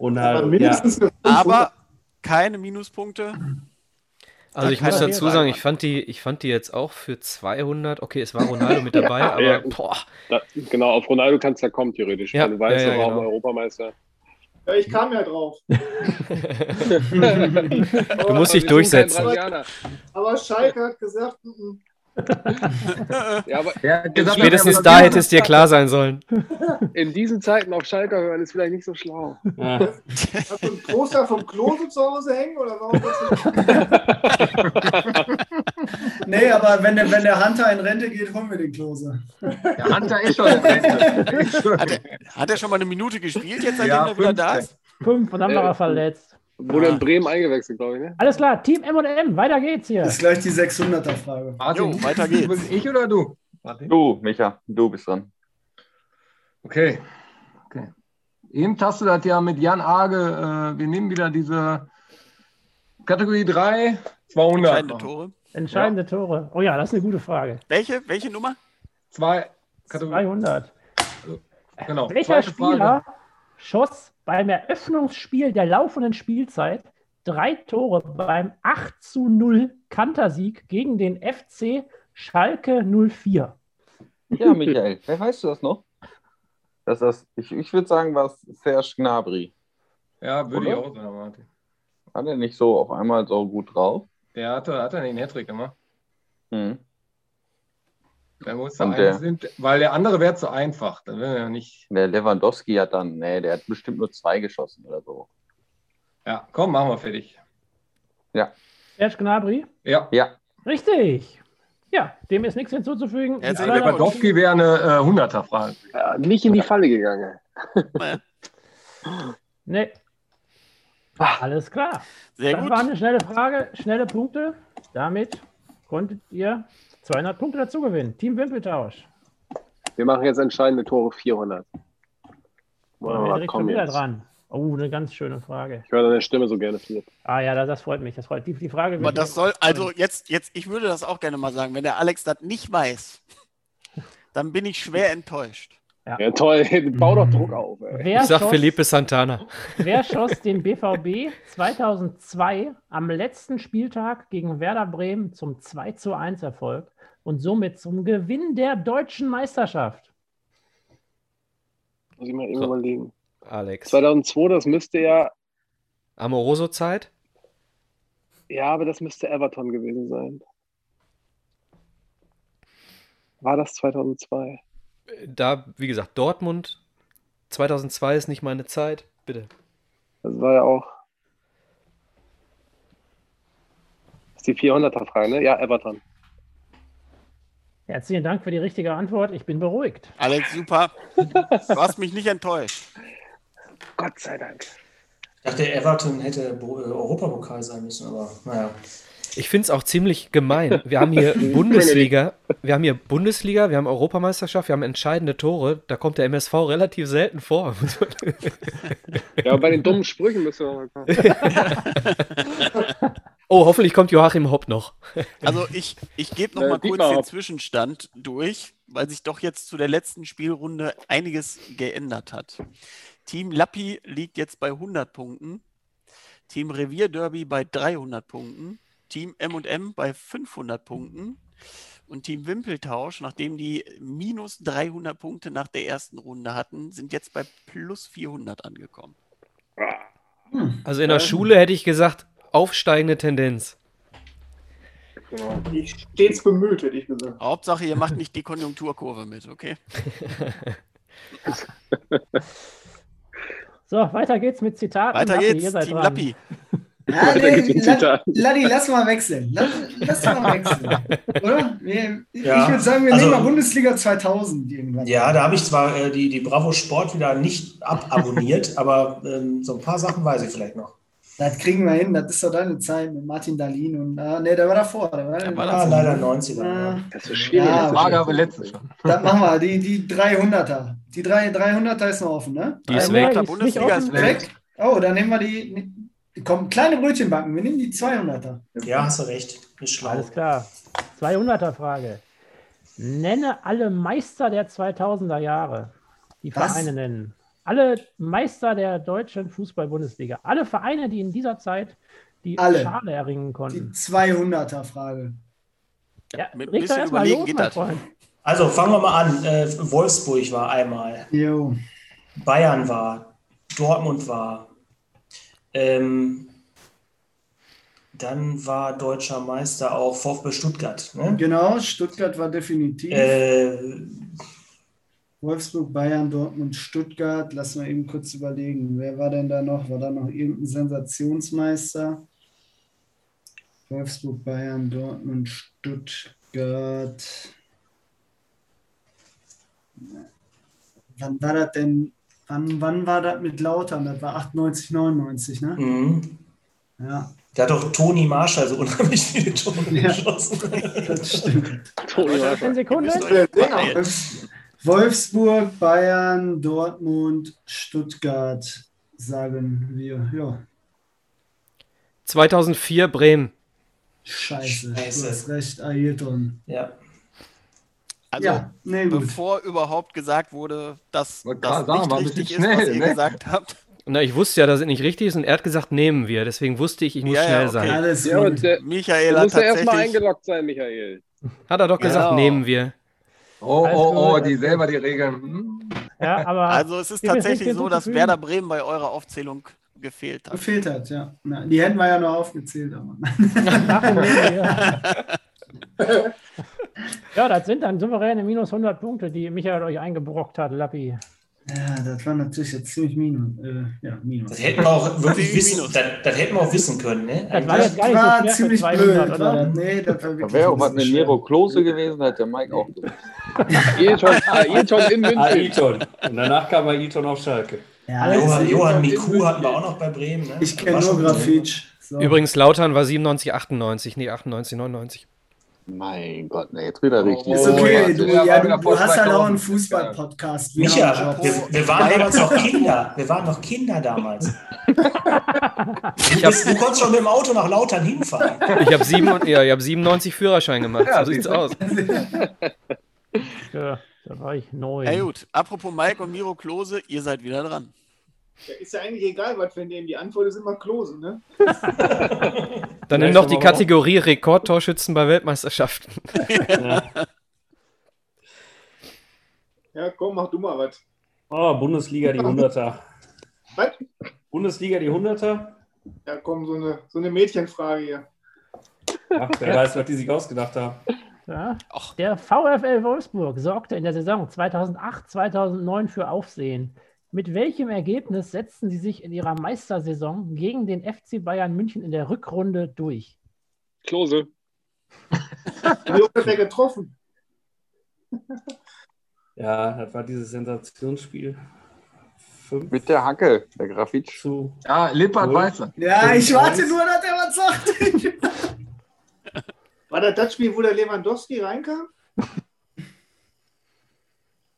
Ronaldo, Aber ja. mindestens eine 500. Aber keine Minuspunkte. Also ich muss dazu sagen, ich fand, die, ich fand die jetzt auch für 200. Okay, es war Ronaldo mit dabei, aber Ja. boah, Da, genau, auf Ronaldo kannst du ja kommen, theoretisch. Ja, du weißt, ja, ja, er genau. Europameister. Ja, ich kam ja drauf. du musst dich durchsetzen. Aber Schalke hat gesagt, mm, Ja, aber gesagt, Spätestens da hätte es dir klar sein sollen. in diesen Zeiten auf Schalke hören ist vielleicht nicht so schlau. Ja. hast du ein Poster vom Klose zu Hause hängen oder warum Nee, aber wenn der, wenn der Hunter in Rente geht, holen wir den Klose. Der Hunter ist schon in Rente. Hat er, hat er schon mal eine Minute gespielt, jetzt seitdem Ja, er wieder da 15. ist? Fünf und dann war Äh, er verletzt. Wurde Ah. in Bremen eingewechselt, glaube ich, ne? Alles klar, Team M&M, weiter geht's hier. Das ist gleich die 600er-Frage. Martin, Jo, weiter geht's. Ich oder du? Martin? Du, Micha, du bist dran. Okay. okay. Eben hast du das ja mit Jan Arge, äh, wir nehmen wieder diese Kategorie 3, 200. Entscheidende Tore. Entscheidende Tore. Oh ja, das ist eine gute Frage. Welche? Welche Nummer? Zwei Kategorie, 200. genau. Welcher Spieler schoss beim Eröffnungsspiel der laufenden Spielzeit drei Tore beim 8 zu 0 Kantersieg gegen den FC Schalke 04? Ja, Michael, hey, weißt du das noch? Das ist, ich ich würde sagen, war es Serge Gnabry. Ja, würde ich auch sagen, Martin. Hat er nicht so auf einmal so gut drauf? Der hatte, hat er den Hattrick gemacht. Hm. Der muss ein, der- sind, weil der andere wäre zu einfach. Dann wäre er nicht. Der Lewandowski hat dann, nee, der hat bestimmt nur zwei geschossen oder so. Ja, komm, machen wir fertig. Serge Gnabry? Ja. Ja, Richtig. Ja, dem ist nichts hinzuzufügen. Kleiner- Lewandowski wäre eine äh, 100er-Frage. Ja, nicht in die Falle gegangen. Nee. Alles klar. Sehr das gut. war eine schnelle Frage, schnelle Punkte. Damit konntet ihr 200 Punkte dazu gewinnen. Team Wimpeltausch. Wir machen jetzt entscheidende Tore 400. Oh, Wollen wir mal direkt schon kommen wieder jetzt. dran. Oh, eine ganz schöne Frage. Ich höre deine Stimme so gerne, Philipp. Ah ja, das, das freut mich. Das freut die, die Frage. Aber wird- das soll, also jetzt, jetzt, ich würde das auch gerne mal sagen, wenn der Alex das nicht weiß, dann bin ich schwer enttäuscht. Ja, toll. Bau doch Druck auf, ey. Wer Ich sag schoss, Felipe Santana. wer schoss den BVB 2002 am letzten Spieltag gegen Werder Bremen zum 2 zu 1 Erfolg und somit zum Gewinn der deutschen Meisterschaft? Muss ich mal eben So. überlegen. Alex. 2002, das müsste ja, Amoroso-Zeit? ja, aber das müsste Everton gewesen sein. War das 2002? Da, wie gesagt, Dortmund 2002 ist nicht meine Zeit. Bitte. Das war ja auch. Das ist die 400er-Frage, ne? Ja, Everton. Herzlichen Dank für die richtige Antwort. Ich bin beruhigt. Alex, super. Du hast mich nicht enttäuscht. Gott sei Dank. Ich dachte, Everton hätte äh, Europapokal sein müssen, aber naja. Ich finde es auch ziemlich gemein. Wir haben hier Bundesliga, wir haben hier Bundesliga, wir haben Europameisterschaft, wir haben entscheidende Tore. Da kommt der MSV relativ selten vor. Ja, bei den dummen Sprüchen müssen wir mal kommen. oh, hoffentlich kommt Joachim Hopp noch. Also ich, ich gebe noch Äh, mal kurz Dietmar den Hopp. Zwischenstand durch, weil sich doch jetzt zu der letzten Spielrunde einiges geändert hat. Team Lappi liegt jetzt bei 100 Punkten, Team Revier Derby bei 300 Punkten, Team M&M bei 500 Punkten und Team Wimpeltausch, nachdem die minus 300 Punkte nach der ersten Runde hatten, sind jetzt bei plus 400 angekommen. Also in der Schule hätte ich gesagt, aufsteigende Tendenz. Genau. Ich stets bemüht, hätte ich gesagt. Hauptsache, ihr macht nicht die Konjunkturkurve mit, okay? So, weiter geht's mit Zitaten. Weiter Lappi, ihr geht's, seid Team dran. Lappi. Ja, La-. Ladi, lass mal wechseln. Lass, lass mal wechseln. Oder? Wir, Ja, ich würde sagen, wir also- nehmen mal Bundesliga 2000 irgendwann. Ja, da habe ich zwar äh, die, die Bravo Sport wieder nicht ababonniert, aber ähm, so ein paar Sachen weiß ich vielleicht noch. Das kriegen wir hin. Das ist doch deine Zeit mit Martin Dahlin und ah, nee, der war davor. Der war, Der war Ah, leider 90er. Ah, ja. Das ist schwierig. Ja, das schwierig. aber letztes schon. das machen wir. Die, die 300er. Die drei, 300er ist noch offen, ne? Die ist Ja, weg. Bundesliga ist. Weg. Oh, dann nehmen wir die. Komm, kleine Brötchen backen. Wir nehmen die 200er. Ja, hast du recht. Ist schlau. Alles klar. 200er Frage. Nenne alle Meister der 2000er Jahre. Die Was? Vereine nennen. Alle Meister der deutschen Fußball-Bundesliga. Alle Vereine, die in dieser Zeit die Alle. Schale erringen Die konnten. 200er Frage. Ja, mit ein bisschen überlegen los, geht das. Freund. Also fangen wir mal an. Äh, Wolfsburg war einmal, Jo. Bayern war, Dortmund war. Ähm, dann war deutscher Meister auch VfB Stuttgart. Ne? Genau, Stuttgart war definitiv. Äh, Wolfsburg, Bayern, Dortmund, Stuttgart. Lass mal eben kurz überlegen. Wer war denn da noch? War da noch irgendein Sensationsmeister? Wolfsburg, Bayern, Dortmund, Stuttgart. Wann war das denn? Wann, wann war das mit Lautern? Das war 98, 99, ne? Mhm. Ja, Da hat doch Toni Marshall so unheimlich viele Tore Ja. geschossen. das stimmt. Toni Marshall. Eine Sekunde. Wolfsburg, Bayern, Dortmund, Stuttgart, sagen wir. Ja, 2004 Bremen. scheiße. Scheiße. Du hast recht, Ailton. Ja. Also, Ja, nee, bevor überhaupt gesagt wurde, dass das sagen, nicht richtig ist, bisschen was schnell, ihr ne? gesagt habt. Na, ich wusste ja, dass es nicht richtig ist und er hat gesagt, nehmen wir. Deswegen wusste ich, ich muss Ja, ja, schnell okay. sein. Alles Ja, und der, Michael du hat musst ja erstmal eingeloggt sein, Michael. Hat er doch gesagt, Genau. nehmen wir. Oh, oh, oh, die selber die Regeln. Hm? Ja, aber Also es ist tatsächlich so, dass? Werder Bremen bei eurer Aufzählung gefehlt hat. Gefehlt hat, ja. Na, die hätten wir ja noch aufgezählt. Aber. Ja. das sind dann souveräne minus 100 Punkte, die Michael euch eingebrockt hat, Lappi. Ja, das war natürlich jetzt ziemlich minus. Äh, ja, minus. Das hätten wir auch wirklich wissen, das, das hätten wir auch wissen können, ne? Das war jetzt gar nicht war so ziemlich 200, blöd, oder? Nee, das war wirklich wäre auch ein was bisschen mit Miro schwer. Klose gewesen, hat der Mike auch. Ailton, Ailton in München. Ailton. Und danach kam Ailton auf Schalke. Ja, Johann, Johann Miku hatten wir auch noch bei Bremen. Ne? ich kenne nur Grafitsch. So. Übrigens, Lautern war 97, 98, nee, 98, 99. Mein Gott, ne, jetzt wieder richtig. Ist Oh, okay, ja, du, ja, du, du hast halt auch 2000. einen Fußball-Podcast. Wir Micha, wir, wir waren damals noch Kinder. Wir waren noch Kinder damals. Du, bist, du konntest schon mit dem Auto nach Lautern hinfahren. Ich habe sieben, ja, ich hab 97 Führerschein gemacht. Ja, so sieht's aus. Ja, da war ich neu. Ja gut, apropos Mike und Miro Klose, ihr seid wieder dran. Ja, ist ja eigentlich egal, was wir nehmen. Die Antwort ist immer Klose, ne? Dann nimm noch die Kategorie Rekordtorschützen bei Weltmeisterschaften. Ja. Ja, komm, mach du mal was. Oh, Bundesliga die 100er. Was? Bundesliga die 100er? Ja, komm, so eine, so eine Mädchenfrage hier. Ach, wer weiß, was die sich ausgedacht haben. Ja. Ach. Der VfL Wolfsburg sorgte in der Saison 2008-2009 für Aufsehen. Mit welchem Ergebnis setzten sie sich in ihrer Meistersaison gegen den FC Bayern München in der Rückrunde durch? Klose. Er getroffen? Ja, das war dieses Sensationsspiel. 5 Mit der Hacke, der Grafitsch. zu. Ja, Lippert Null. weiß er. Ja, ich warte nur, dass er was sagt. War das das Spiel, wo der Lewandowski reinkam?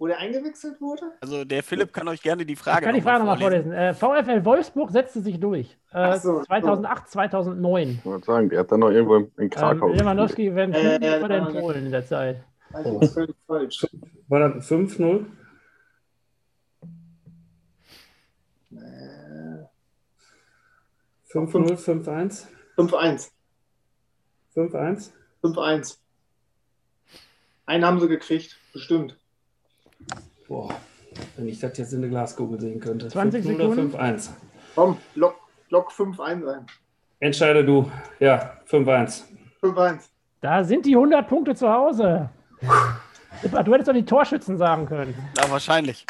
Wo der eingewechselt wurde? Also der Philipp kann euch gerne die Frage Ich kann die noch mal Frage nochmal vorlesen. vorlesen. Äh, VfL Wolfsburg setzte sich durch. Äh, so, 2008, 2009. Ich wollte sagen, der hat dann noch irgendwo in, in Krakau. Ähm, Lewandowski Vancouver Äh, äh, in äh, Polen in der Zeit. Das ist völlig falsch. War das 5-0? Äh, 5-0, 5-1? 5-1. 5-1? 5-1. Einen haben sie gekriegt, bestimmt. Boah, wenn ich das jetzt in der Glaskugel sehen könnte. 20 5-0 oder Sekunden. 5-1? Komm, lock, lock 5-1 ein. Entscheide du. Ja, 5-1. 5-1. Da sind die 100 Punkte zu Hause. Du hättest doch die Torschützen sagen können. Ja, wahrscheinlich.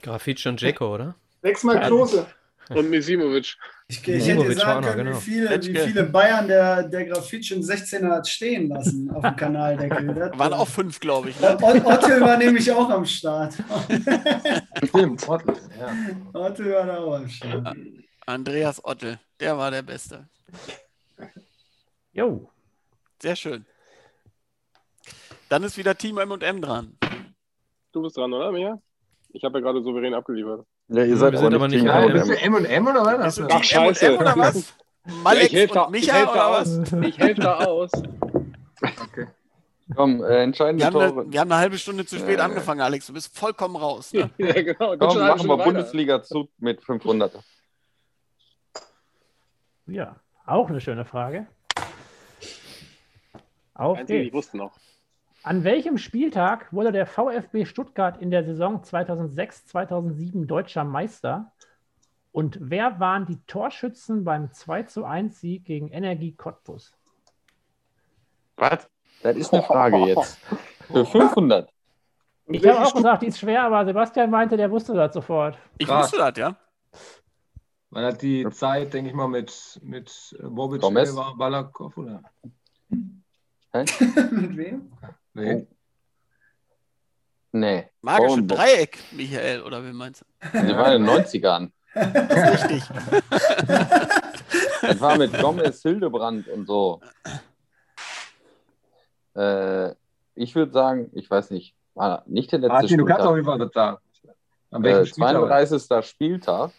Grafitsch und Jeko, oder? Sechsmal Klose. Und Misimovic. Ich, ich hätte Simovic sagen können, genau. wie, viele, wie viele Bayern der, der Grafitsch im 16er hat stehen lassen auf dem Kanaldeckel. Das, Waren auch fünf, glaube ich. Ne? Ott- Ottel war nämlich auch am Start. Stimmt, Ottel, ja. Ottel war da auch am Start. Andreas Ottel, der war der Beste. Jo. Sehr schön. Dann ist wieder Team M&M dran. Du bist dran, oder, Mia? Ich habe ja gerade souverän abgeliefert. Ja, ihr seid Wir aber sind aber nicht Team Ja, M&M. bist du M&M oder was? Ach, scheiße. M&M oder was? Ja, ich helfe und da, ich Micha oder aus. was? Ich helfe da aus. Komm, äh, entscheidende Wir haben, Tore. eine, wir haben eine halbe Stunde zu spät Äh. angefangen, Alex. Du bist vollkommen raus. Ne? Ja, genau. Komm, machen wir. Bundesliga zu mit 500. Ja, auch eine schöne Frage. Auf Einzige, ich geht's. wusste noch. An welchem Spieltag wurde der VfB Stuttgart in der Saison 2006-2007 deutscher Meister? Und wer waren die Torschützen beim 2:1 Sieg gegen Energie Cottbus? Was? Das ist eine Frage jetzt. Für 500. Und Ich habe auch gesagt, die ist schwer, aber Sebastian meinte, der wusste das sofort. Ich Krass. wusste das, ja. Man hat die Zeit, denke ich mal, mit, mit Bobic, Gomez? Balakov, oder? Mit wem? Nee. Nee. Magische Bauernbock. Dreieck, Michael, oder wie meinst du? Die waren in den 90ern. Das ist richtig. Das war mit Gomez, Hildebrand und so. Äh, ich würde sagen, ich weiß nicht, war nicht der letzte Martin, du kannst auf Spieltag. jeden Fall das sagen. An welchem Äh, Spieltag? 32. Spieltag.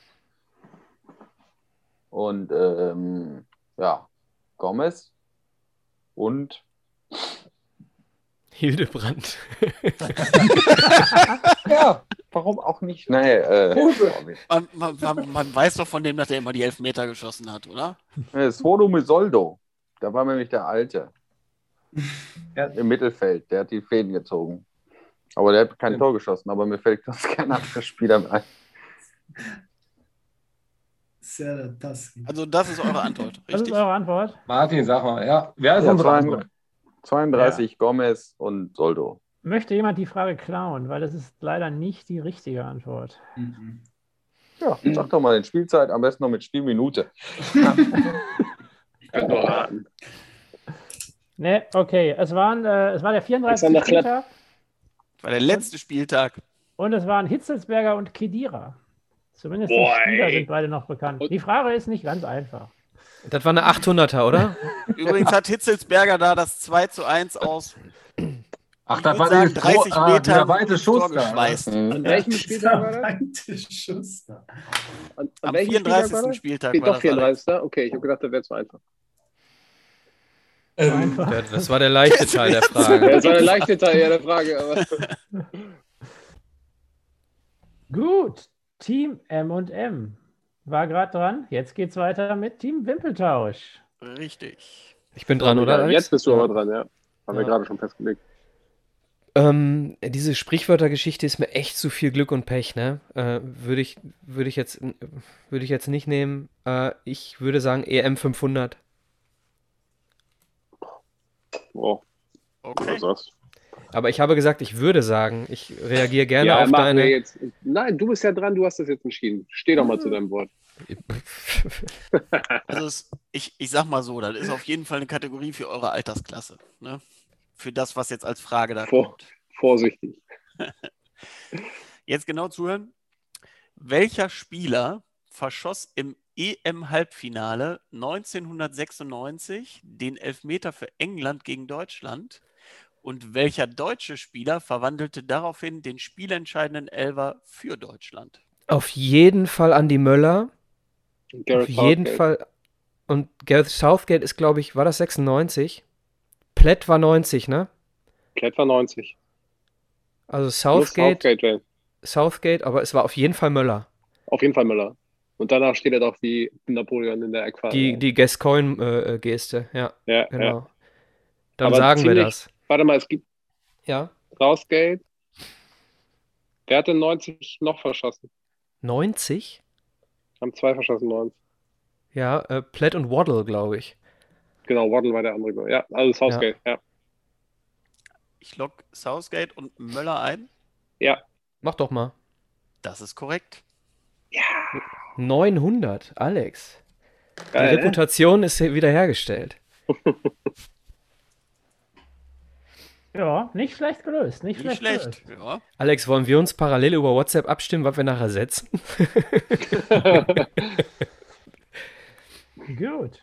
Und ähm, ja, Gomez und Hildebrand. ja, warum auch nicht? Nee, äh, Man, man, man, man weiß doch von dem, dass er immer die Elfmeter geschossen hat, oder? Svodo Misoldo. Da war nämlich der Alte. Im Mittelfeld. Der hat die Fäden gezogen. Aber der hat kein Tor geschossen, aber mir fällt das kein anderer Spieler mehr ein. Serdar Taski. Also das ist eure Antwort, Das ist richtig? eure Antwort. Martin, sag mal, ja. Wer ist Ja, unsere 32, Antwort? 32 Gomez und Soldo. Möchte jemand die Frage klauen, weil das ist leider nicht die richtige Antwort. Mhm. Ja, sag doch mal in Spielzeit, am besten noch mit Spielminute. Kann nur raten. Ne, okay. Es, waren, äh, es war der 34. Alexander. Spieltag Das war der letzte Spieltag. und es waren Hitzelsberger und Kedira. Zumindest Boah, die Spieler sind beide noch bekannt. Die Frage ist nicht ganz einfach. Das war eine 800er, oder? Übrigens hat Hitzelsberger da das 2 zu 1 aus. Ach, das würd war sagen, dieses 30 Tor- ah, Meter der weite ins Schuss da. Mhm. An welchem Spieltag war das? Weite. An, an Am welchem 34. Spieltag war das? Spieltag Okay, war doch das 34. Okay, ich habe gedacht, das wäre zu einfach. Ähm. Ja, Das war der leichte Teil der Frage. das war der leichte Teil ja, der Frage. Aber Gut. Team M&M war gerade dran. Jetzt geht's weiter mit Team Wimpeltausch. Richtig. Ich bin dran, oder? Jetzt bist du aber dran, ja. Haben wir Ja. gerade schon festgelegt. Ähm, diese Sprichwörtergeschichte ist mir echt zu viel Glück und Pech, ne? Äh, würde ich, würde ich jetzt, würde ich jetzt nicht nehmen. Äh, ich würde sagen EM 500. Oh, Okay. was sagst Aber ich habe gesagt, ich würde sagen. Ich reagiere gerne ja, auf deine. jetzt. Nein, du bist ja dran, du hast das jetzt entschieden. Steh doch mal zu deinem Wort. Also es, ich, ich sag mal so, das ist auf jeden Fall eine Kategorie für eure Altersklasse. Ne? Für das, was jetzt als Frage da Vor, kommt. vorsichtig. Jetzt genau zuhören. Welcher Spieler verschoss im EM-Halbfinale 1996 den Elfmeter für England gegen Deutschland? Und welcher deutsche Spieler verwandelte daraufhin den spielentscheidenden Elfer für Deutschland? Auf jeden Fall Andy Möller. Gareth Auf jeden Southgate. Fall. Und Gareth Southgate ist, glaube ich, war das 96? Plett war 90, ne? Klett war 90. Also Southgate, Southgate. Southgate, aber es war auf jeden Fall Möller. Auf jeden Fall Müller. Und danach steht er doch wie Napoleon in der Eckfahne. Die, die Gascoigne-Geste, ja, ja, genau. ja. Dann Aber sagen wir ziemlich- das. Warte mal, es gibt Ja. Southgate. Wer hat denn 90 noch verschossen? 90? Haben zwei verschossen, 90. Ja, äh, Plett und Waddle, glaube ich. Genau, Waddle war der andere. Ja, also Southgate, ja. Ich log Southgate und Möller ein. Ja. Mach doch mal. Das ist korrekt. 900, Alex. Die Geil, ne? Reputation ist wiederhergestellt. Ja, nicht schlecht gelöst. Nicht, Nicht schlecht, schlecht. gelöst. Ja. Alex, wollen wir uns parallel über WhatsApp abstimmen, was wir nachher setzen? Gut.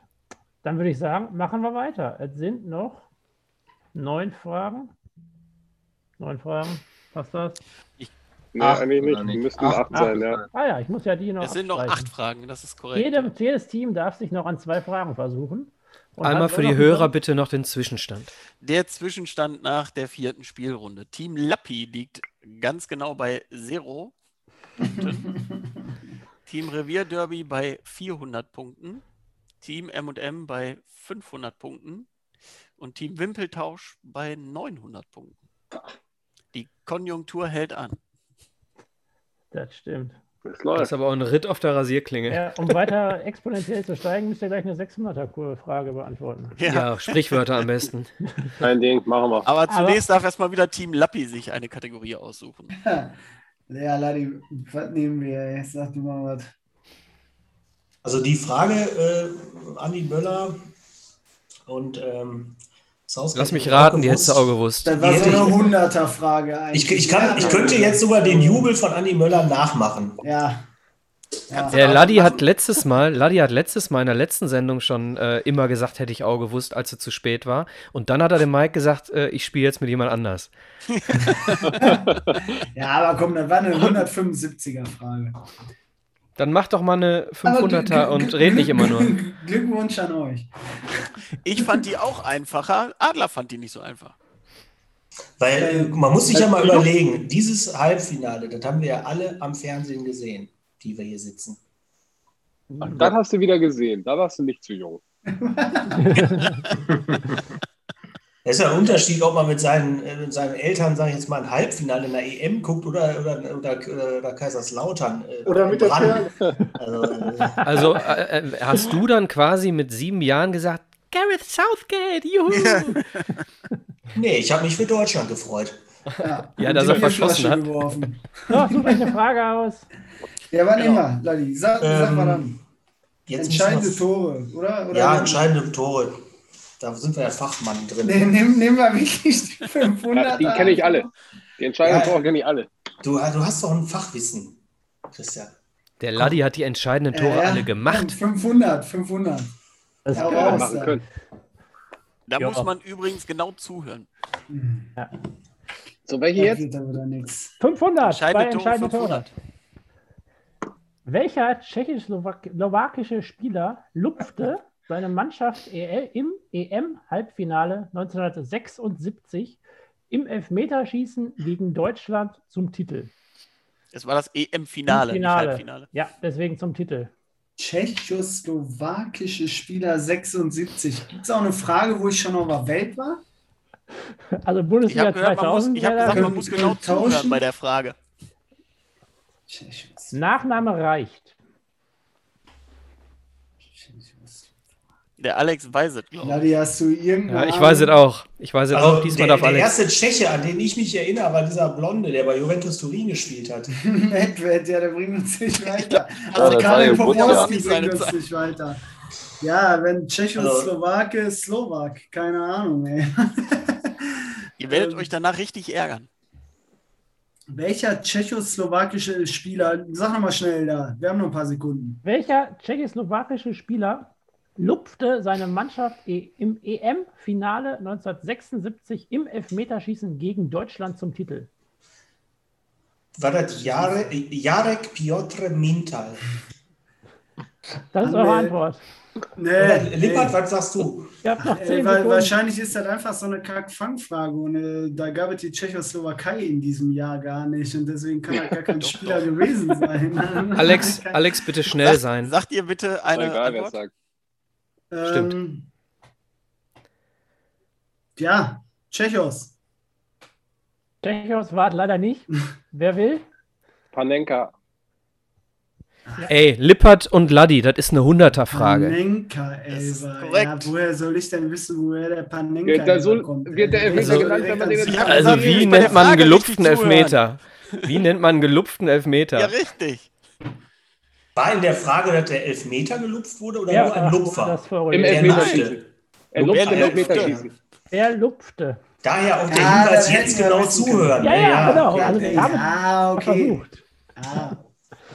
Dann würde ich sagen, machen wir weiter. Es sind noch neun Fragen. Neun Fragen. Passt das? Nee, Acht eigentlich nicht. nicht? müssten Acht, acht sein, acht ja. Ah ja, ich muss ja die noch Es sind noch acht Fragen, das ist korrekt. Jedem, jedes Team darf sich noch an zwei Fragen versuchen. Und Einmal für die Hörer einen- bitte noch den Zwischenstand. Der Zwischenstand nach der vierten Spielrunde. Team Lappi liegt ganz genau bei Zero Punkten. Team Revier Derby bei 400 Punkten. Team M&M bei 500 Punkten. Und Team Wimpeltausch bei 900 Punkten. Die Konjunktur hält an. Das stimmt. Das Das läuft. ist aber auch ein Ritt auf der Rasierklinge. Ja, um weiter exponentiell zu steigen, müsst ihr gleich eine 600er-Frage beantworten. Ja, Sprichwörter am besten. Kein Ding, machen wir. Aber zunächst darf erstmal wieder Team Lappi sich eine Kategorie aussuchen. Ja, Ladi, was nehmen wir? ey? Sag du mal was. Also die Frage, äh, Andi Möller und ähm, Lass mich raten, die hättest du auch gewusst. Das war so eine Hunderter-Frage eigentlich. Ich, ich, kann, ich könnte jetzt sogar den Jubel von Andi Möller nachmachen. Ja. ja. Der Laddi hat letztes Mal, Laddi hat letztes Mal in der letzten Sendung schon äh, immer gesagt, hätte ich auch gewusst, als es zu spät war. Und dann hat er dem Mike gesagt, äh, ich spiele jetzt mit jemand anders. ja, aber komm, das war eine 175er-Frage. Dann mach doch mal eine Aber 500er Glück- und red nicht immer nur. Glückwunsch an euch. Ich fand die auch einfacher. Adler fand die nicht so einfach. Weil äh, man muss sich ja mal überlegen, dieses Halbfinale, das haben wir ja alle am Fernsehen gesehen, die wir hier sitzen. Ach, das hast du wieder gesehen. Da warst du nicht zu jung. Es ist ja ein Unterschied, ob man mit seinen, äh, mit seinen Eltern, sage ich jetzt mal, ein Halbfinale in der EM guckt oder, oder, oder, oder, Kaiserslautern. äh, Oder mit der Brand. Perle. Also, äh, Also äh, äh, hast du dann quasi mit sieben Jahren gesagt, Gareth Southgate, juhu! nee, ich habe mich für Deutschland gefreut. Ja, Ja, dass er Die verschossen hat. Geworfen. So, such euch eine Frage aus. Ja, wann Genau. immer, Ladi. Sag, sag Ähm, mal dann. Jetzt Entscheidende Tore, oder? oder Ja, entscheidende Tore. Da sind wir ja Fachmann drin. Nee, nimm, nimm mal wirklich die 500. Ja, die kenne ich alle. Die entscheidenden Ja. Tore kenne ich alle. Du, du hast doch ein Fachwissen, Christian. Der Laddi hat die entscheidenden Tore Ja, ja. alle gemacht. 500, 500. Das Ja, kann machen da. können. Da Ja. muss man übrigens genau zuhören. So, welche jetzt? wird aber nix. 500, zwei Entscheidende Tore entscheidende Tore. 500. Welcher tschechoslowakische Spieler lupfte seine Mannschaft EL im EM-Halbfinale 1976 im Elfmeterschießen gegen Deutschland zum Titel? Es war das EM-Finale, nicht Finale. Halbfinale. Ja, deswegen zum Titel. Tschechoslowakische Spieler 76. Gibt es auch eine Frage, wo ich schon auf der Welt war? Also Ich Bundesliga habe gehört, man muss, 2000. ich hab wäre gesagt, man muss genau tauschen? bei der Frage. Tschechos- Nachname reicht. Tschechos- Der Alex weiß es, glaube ich. Ladi, hast du irgendeine Ja, ich weiß es auch. Ich weiß es Also auch. Diesmal der, darf der Alex. erste Tscheche, an den ich mich erinnere, war dieser Blonde, der bei Juventus Turin gespielt hat. Nedved, ja, der bringt uns nicht weiter. Ja, Also war Karin ja Poporski bringt uns nicht weiter. Ja, wenn Also Tschechoslowake, Slowak, keine Ahnung, ey. Ihr werdet Ähm, euch danach richtig ärgern. Welcher tschechoslowakische Spieler, sag nochmal schnell da, wir haben noch ein paar Sekunden. Welcher tschechoslowakische Spieler lupfte seine Mannschaft e- im EM-Finale 1976 im Elfmeterschießen gegen Deutschland zum Titel? War das Jare, Jarek Piotr Mintal? Das ist Haben eure wir- Antwort. Nee, nee. Lippert, was sagst du? Äh, 10 weil, wahrscheinlich ist das einfach so eine Kack-Fang-Frage und äh, da gab es die Tschechoslowakei in diesem Jahr gar nicht und deswegen kann er gar kein Spieler gewesen sein. Alex, Alex, bitte schnell Sagt, sein. sagt ihr bitte eine Egal, Antwort? Stimmt. Ähm, ja, Tschechos. Tschechos war es leider nicht. Wer will? Panenka. Ey, Lippert und Laddi, das ist eine 100er-Frage. Panenka, korrekt. Ja, woher soll ich denn wissen, woher der Panenka der so- kommt? wird der Elfmeter Also- genannt, wenn man den jetzt- Ja, Also, Also, wie nennt man einen gelupften. Elfmeter? Wie nennt man einen gelupften Elfmeter? Ja, richtig. War in der Frage, dass der Elfmeter gelupft wurde oder Ja, nur ein Lupfer? Im Elfmeterschießen. lupfte. Er lupft Wer im lupfte? Wer lupfte? Daher auch der Ja, Hinweis, das jetzt genau zuhören. Ja, ja, genau. Ja, Also, haben ah, okay. versucht. Ah,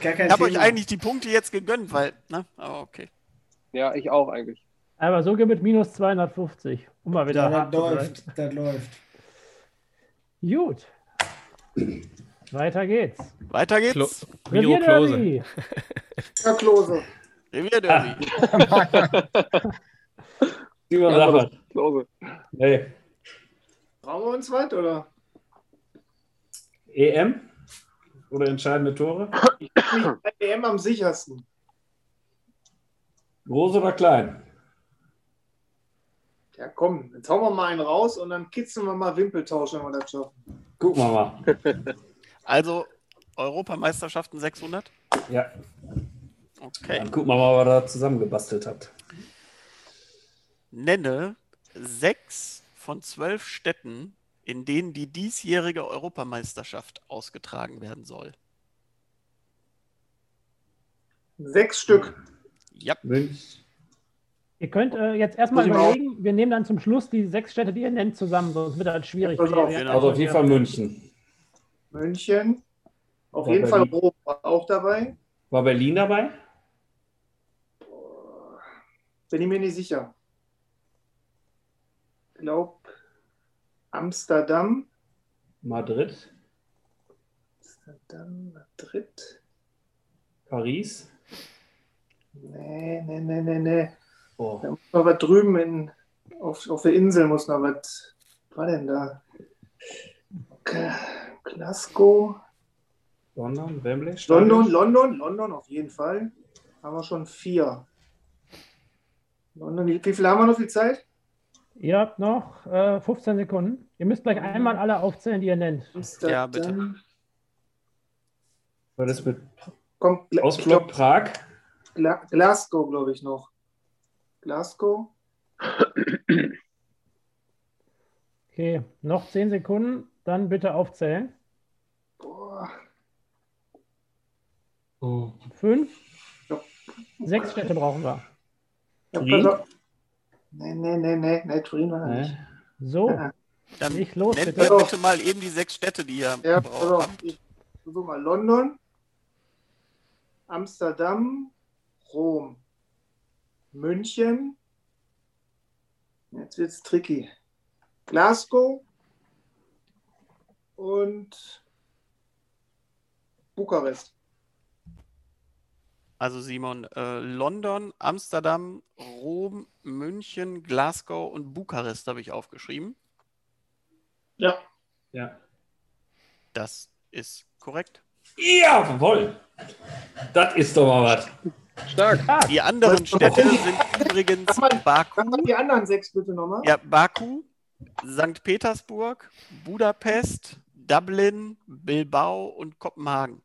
gar kein Ich habe euch eigentlich die Punkte jetzt gegönnt, weil, ne? Aber okay. Ja, ich auch eigentlich. Aber so mit minus 250. Um mal wieder Ja, das läuft, das läuft. Gut. Weiter geht's. Weiter geht's. Klo Miro Klose. Herr Klose. Revierderby. Simon Ja, Sacher. Klose. Nee. Trauen wir uns weit, oder? EM? Oder entscheidende Tore? Bei EM am sichersten. Groß oder klein? Ja, komm, jetzt hauen wir mal einen raus und dann kitzeln wir mal Wimpeltausch, wenn wir das schaffen. Gucken wir mal. Also, Europameisterschaften 600? Ja, Okay. dann gucken wir mal, was er da zusammengebastelt hat. Nenne sechs von zwölf Städten, in denen die diesjährige Europameisterschaft ausgetragen werden soll. Sechs Stück. Ja. Münch. Ihr könnt äh, jetzt erstmal überlegen, wir nehmen dann zum Schluss die sechs Städte, die ihr nennt, zusammen, sonst wird das schwierig. Auf. Wir- Also auf jeden Fall München. München. Auf War jeden Fall. Rom war auch dabei. War Berlin dabei? Bin ich mir nicht sicher. Glaub Amsterdam. Madrid? Amsterdam, Madrid. Paris? Nee, nee, nee, nee, nee. Oh. Da muss noch was drüben in, auf, auf der Insel muss noch was. Was war denn da? G- Glasgow. London, Wembley? London, London, London auf jeden Fall. Haben wir schon vier. Wie, wie viel haben wir noch viel Zeit? Ihr habt noch äh, 15 Sekunden. Ihr müsst gleich einmal alle aufzählen, die ihr nennt. Amsterdam. Ja, bitte. War das mit Kommt, Ausflug glaub, Prag? Gla Glasgow, glaube ich, noch. Glasgow. Okay, noch 10 Sekunden, dann bitte aufzählen. Boah. Oh. Fünf. Sechs Städte brauchen wir. Ja, Turin? auf. Nee, nee, nee, nee, nee, Turin war Nee. nicht. So, Ja, Dann nicht los, nennt bitte. mir bitte mal eben die sechs Städte, die ihr ja braucht. auf. Ich versuche mal London, Amsterdam, Rom, München. Jetzt wird es tricky. Glasgow und Bukarest. Also Simon, äh, London, Amsterdam, Rom, München, Glasgow und Bukarest habe ich aufgeschrieben. Ja. Ja. Das ist korrekt. Jawohl! Das ist doch mal was. Stark. Die anderen Städte sind übrigens Baku, Die anderen sechs bitte nochmal. ja, Baku, St. Petersburg, Budapest, Dublin, Bilbao und Kopenhagen.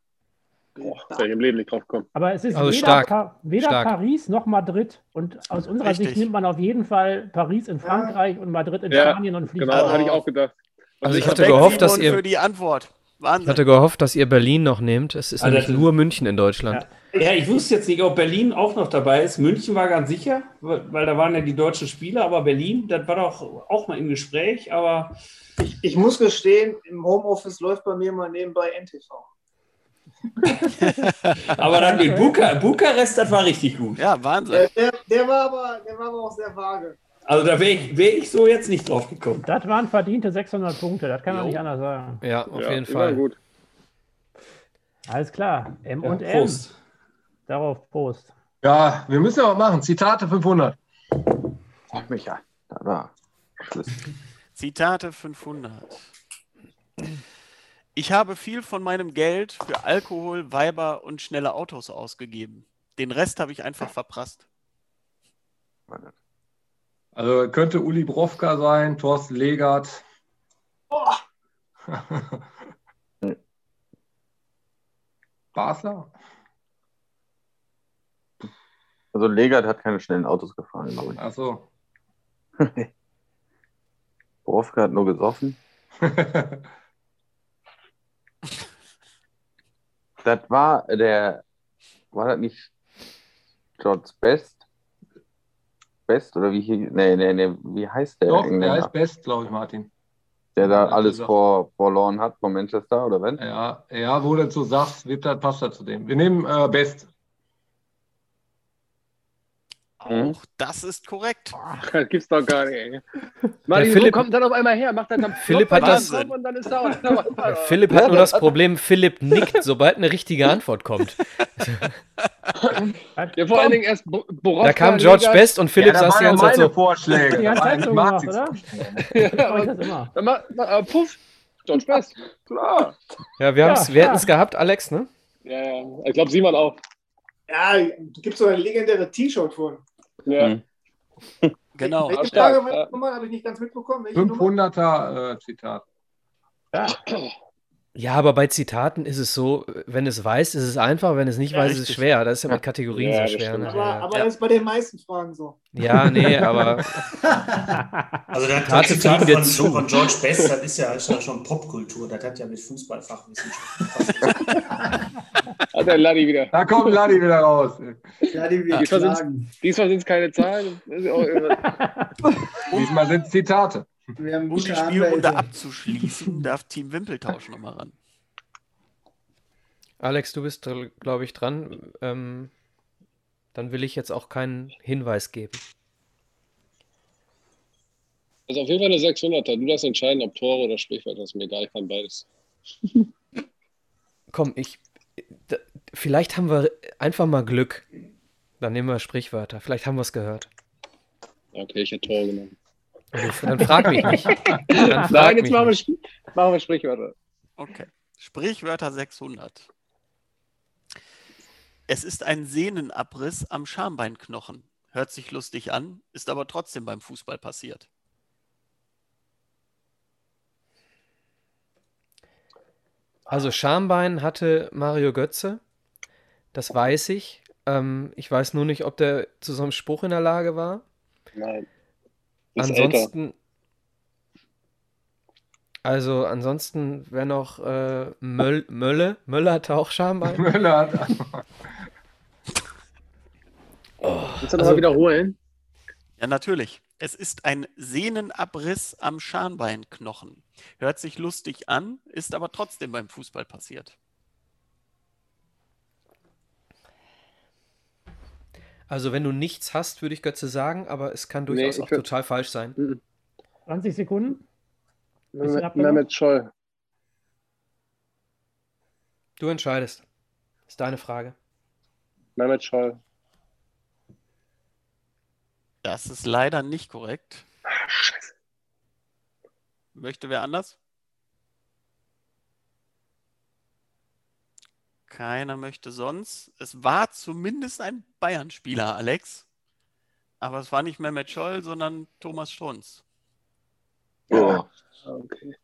Boah, wäre ich im Leben nicht drauf gekommen. aber es ist Also weder, stark. Pa weder Stark. Paris noch Madrid. Und aus unserer Richtig. Sicht nimmt man auf jeden Fall Paris in Frankreich und Madrid in Ja, Spanien und fliegt Genau, Also- hatte ich auch gedacht. Also ich hatte Respekt, gehofft, dass ihr, für die Antwort. ich Wahnsinn. hatte gehofft, dass ihr Berlin noch nehmt. Es ist Also nämlich nur München in Deutschland. Ja, ich wusste jetzt nicht, ob Berlin auch noch dabei ist. München war ganz sicher, weil weil da waren ja die deutschen Spieler, aber Berlin, das war doch auch mal im Gespräch, aber Ich, ich muss gestehen, im Homeoffice läuft bei mir mal nebenbei NTV. Aber dann mit Buka, Bukarest, das war richtig gut. Ja, Wahnsinn. Der, der, war aber, der war aber auch sehr vage. Also da wäre ich, wär ich so jetzt nicht drauf gekommen. Das waren verdiente 600 Punkte, das kann man Jo. nicht anders sagen. Ja, auf ja, jeden Fall. gut. Alles klar, M Ja, und M. Prost. Darauf Prost. Ja, wir müssen ja was machen. Zitate 500. Ach, Micha, da war Schluss. Zitate 500. Ich habe viel von meinem Geld für Alkohol, Weiber und schnelle Autos ausgegeben. Den Rest habe ich einfach verprasst. Also könnte Uli Brovka sein, Thorsten Legert. Basler? Also Legert hat keine schnellen Autos gefahren, glaube ich. Achso. Borowka hat nur gesoffen. Das war der, war das nicht George Best? Best oder wie nee, nee, nee, wie heißt der Doch, der ist best, glaube ich, Martin. der da alles gesagt. vor, verloren hat von Manchester, oder wenn? Ja, ja, wo du so sagst, wird das, passt das zu dem. Wir nehmen äh, Best. Mhm. Auch das ist korrekt. Das gibt's doch gar nicht. Ey. Philipp- kommt dann auf einmal her? Macht dann dann Philipp hat das- und dann ist er auch. Philipp hat nur das Problem, Philipp nickt, sobald eine richtige Antwort kommt. Ja, vor allen Dingen erst Bo- Borowka. Da kam George Legert. Best und Philipp ja, saß die ja ganze Zeit so. Vorschläge. Die ganze Zeit so gemacht, oder? Das immer. Dann ma, ma, äh, puff, George Best. Klar. Ja, wir, Ja, haben's, wir hätten es gehabt, Alex, ne? Ja, ja. Ich glaube, Simon auch. Ja, gibt so ein legendäres T-Shirt von. Ja. Mhm. Genau. Welche Frage ja. nochmal? Habe ich nicht ganz mitbekommen. Welche Nummer? 500er äh, Zitat. Ja, aber bei Zitaten ist es so, wenn es weiß, ist es einfach, wenn es nicht Ja, weiß, ist es richtig. schwer. Das ist ja mit Kategorien Ja, so schwer. Ne? Aber, Ja, aber ja. das ist bei den meisten Fragen so. ja, nee, aber Also das, Zitate Zitat von, zu. von George Best, das ist ja schon, schon Popkultur. Das hat ja mit Fußballfachwissenschaften. Hat der Ladi wieder. Da kommt Ladi wieder raus. Ja, die wir Diesmal sind es keine Zahlen. Ist Diesmal sind es Zitate. Wir haben Um die Spielrunde abzuschließen, darf Team Wimpeltausch nochmal ran. Alex, du bist, glaube ich, dran. Ähm, dann will ich jetzt auch keinen Hinweis geben. Also auf jeden Fall eine 600er. Du darfst entscheiden, ob Tore oder Sprichwörter. Das ist mir egal, ich kann beides. Komm, ich. d- Vielleicht haben wir einfach mal Glück. Dann nehmen wir Sprichwörter. Vielleicht haben wir es gehört. Okay, ich hätte Tore genommen. Dann frag mich nicht. Dann frag Nein, jetzt mich machen wir, nicht. Machen wir Sprichwörter. Okay. Sprichwörter 600. Es ist ein Sehnenabriss am Schambeinknochen. Hört sich lustig an, ist aber trotzdem beim Fußball passiert. Also Schambein hatte Mario Götze. Das weiß ich. Ähm, ich weiß nur nicht, ob der zu so einem Spruch in der Lage war. Nein. Ist älter. Ansonsten. Also ansonsten wäre noch äh, Möll, Mölle. Mölle hatte auch Schambein. Müller hat. Willst du Also- nochmal wiederholen? Ja, natürlich. Es ist ein Sehnenabriss am Schambeinknochen. Hört sich lustig an, ist aber trotzdem beim Fußball passiert. Also wenn du nichts hast, würde ich Götze sagen, aber es kann Nee, durchaus ich auch würd- total falsch sein. 20 Sekunden. Mehmet, Scholl. Du entscheidest. Ist deine Frage. Mehmet Scholl. Das ist leider nicht korrekt. Scheiße. Möchte wer anders? Keiner möchte sonst. Es war zumindest ein Bayern-Spieler, Alex. Aber es war nicht Mehmet Scholl, sondern Thomas Strunz. Ja. Okay.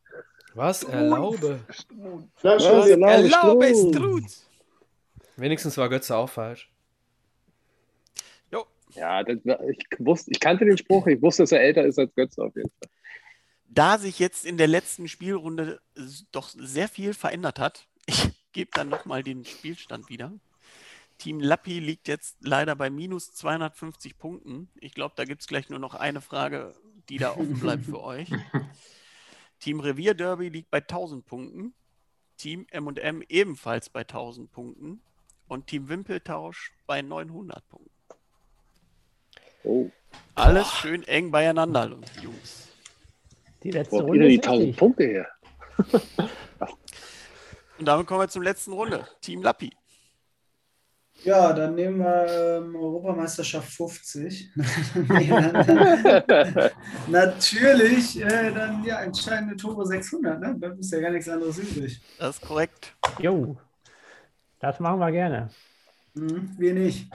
Was? Erlaube. Was? Was? Erlaube Erlaube Strunz. Strunz. Wenigstens war Götze auch falsch. Jo. Ja, das, ich, wusste, ich kannte den Spruch, ich wusste, dass er älter ist als Götze auf jeden Fall. Da sich jetzt in der letzten Spielrunde doch sehr viel verändert hat, ich gebe dann nochmal den Spielstand wieder. Team Lappi liegt jetzt leider bei minus 250 Punkten. Ich glaube, da gibt es gleich nur noch eine Frage, die da offen bleibt für euch. Team Revier Derby liegt bei 1000 Punkten. Team M&M ebenfalls bei 1000 Punkten. Und Team Wimpeltausch bei 900 Punkten. Oh. Alles schön eng beieinander, Jungs. Die letzte Wo Runde ihr die ist 1000 wichtig. Punkte her? Und damit kommen wir zur letzten Runde. Team Lappi. Ja, dann nehmen wir ähm, Europameisterschaft 50. Nee, dann, natürlich, äh, dann ja, entscheidende Turbo 600, ne? Da ist ja gar nichts anderes übrig. Das ist korrekt. Jo, das machen wir gerne. Mhm, wir nicht.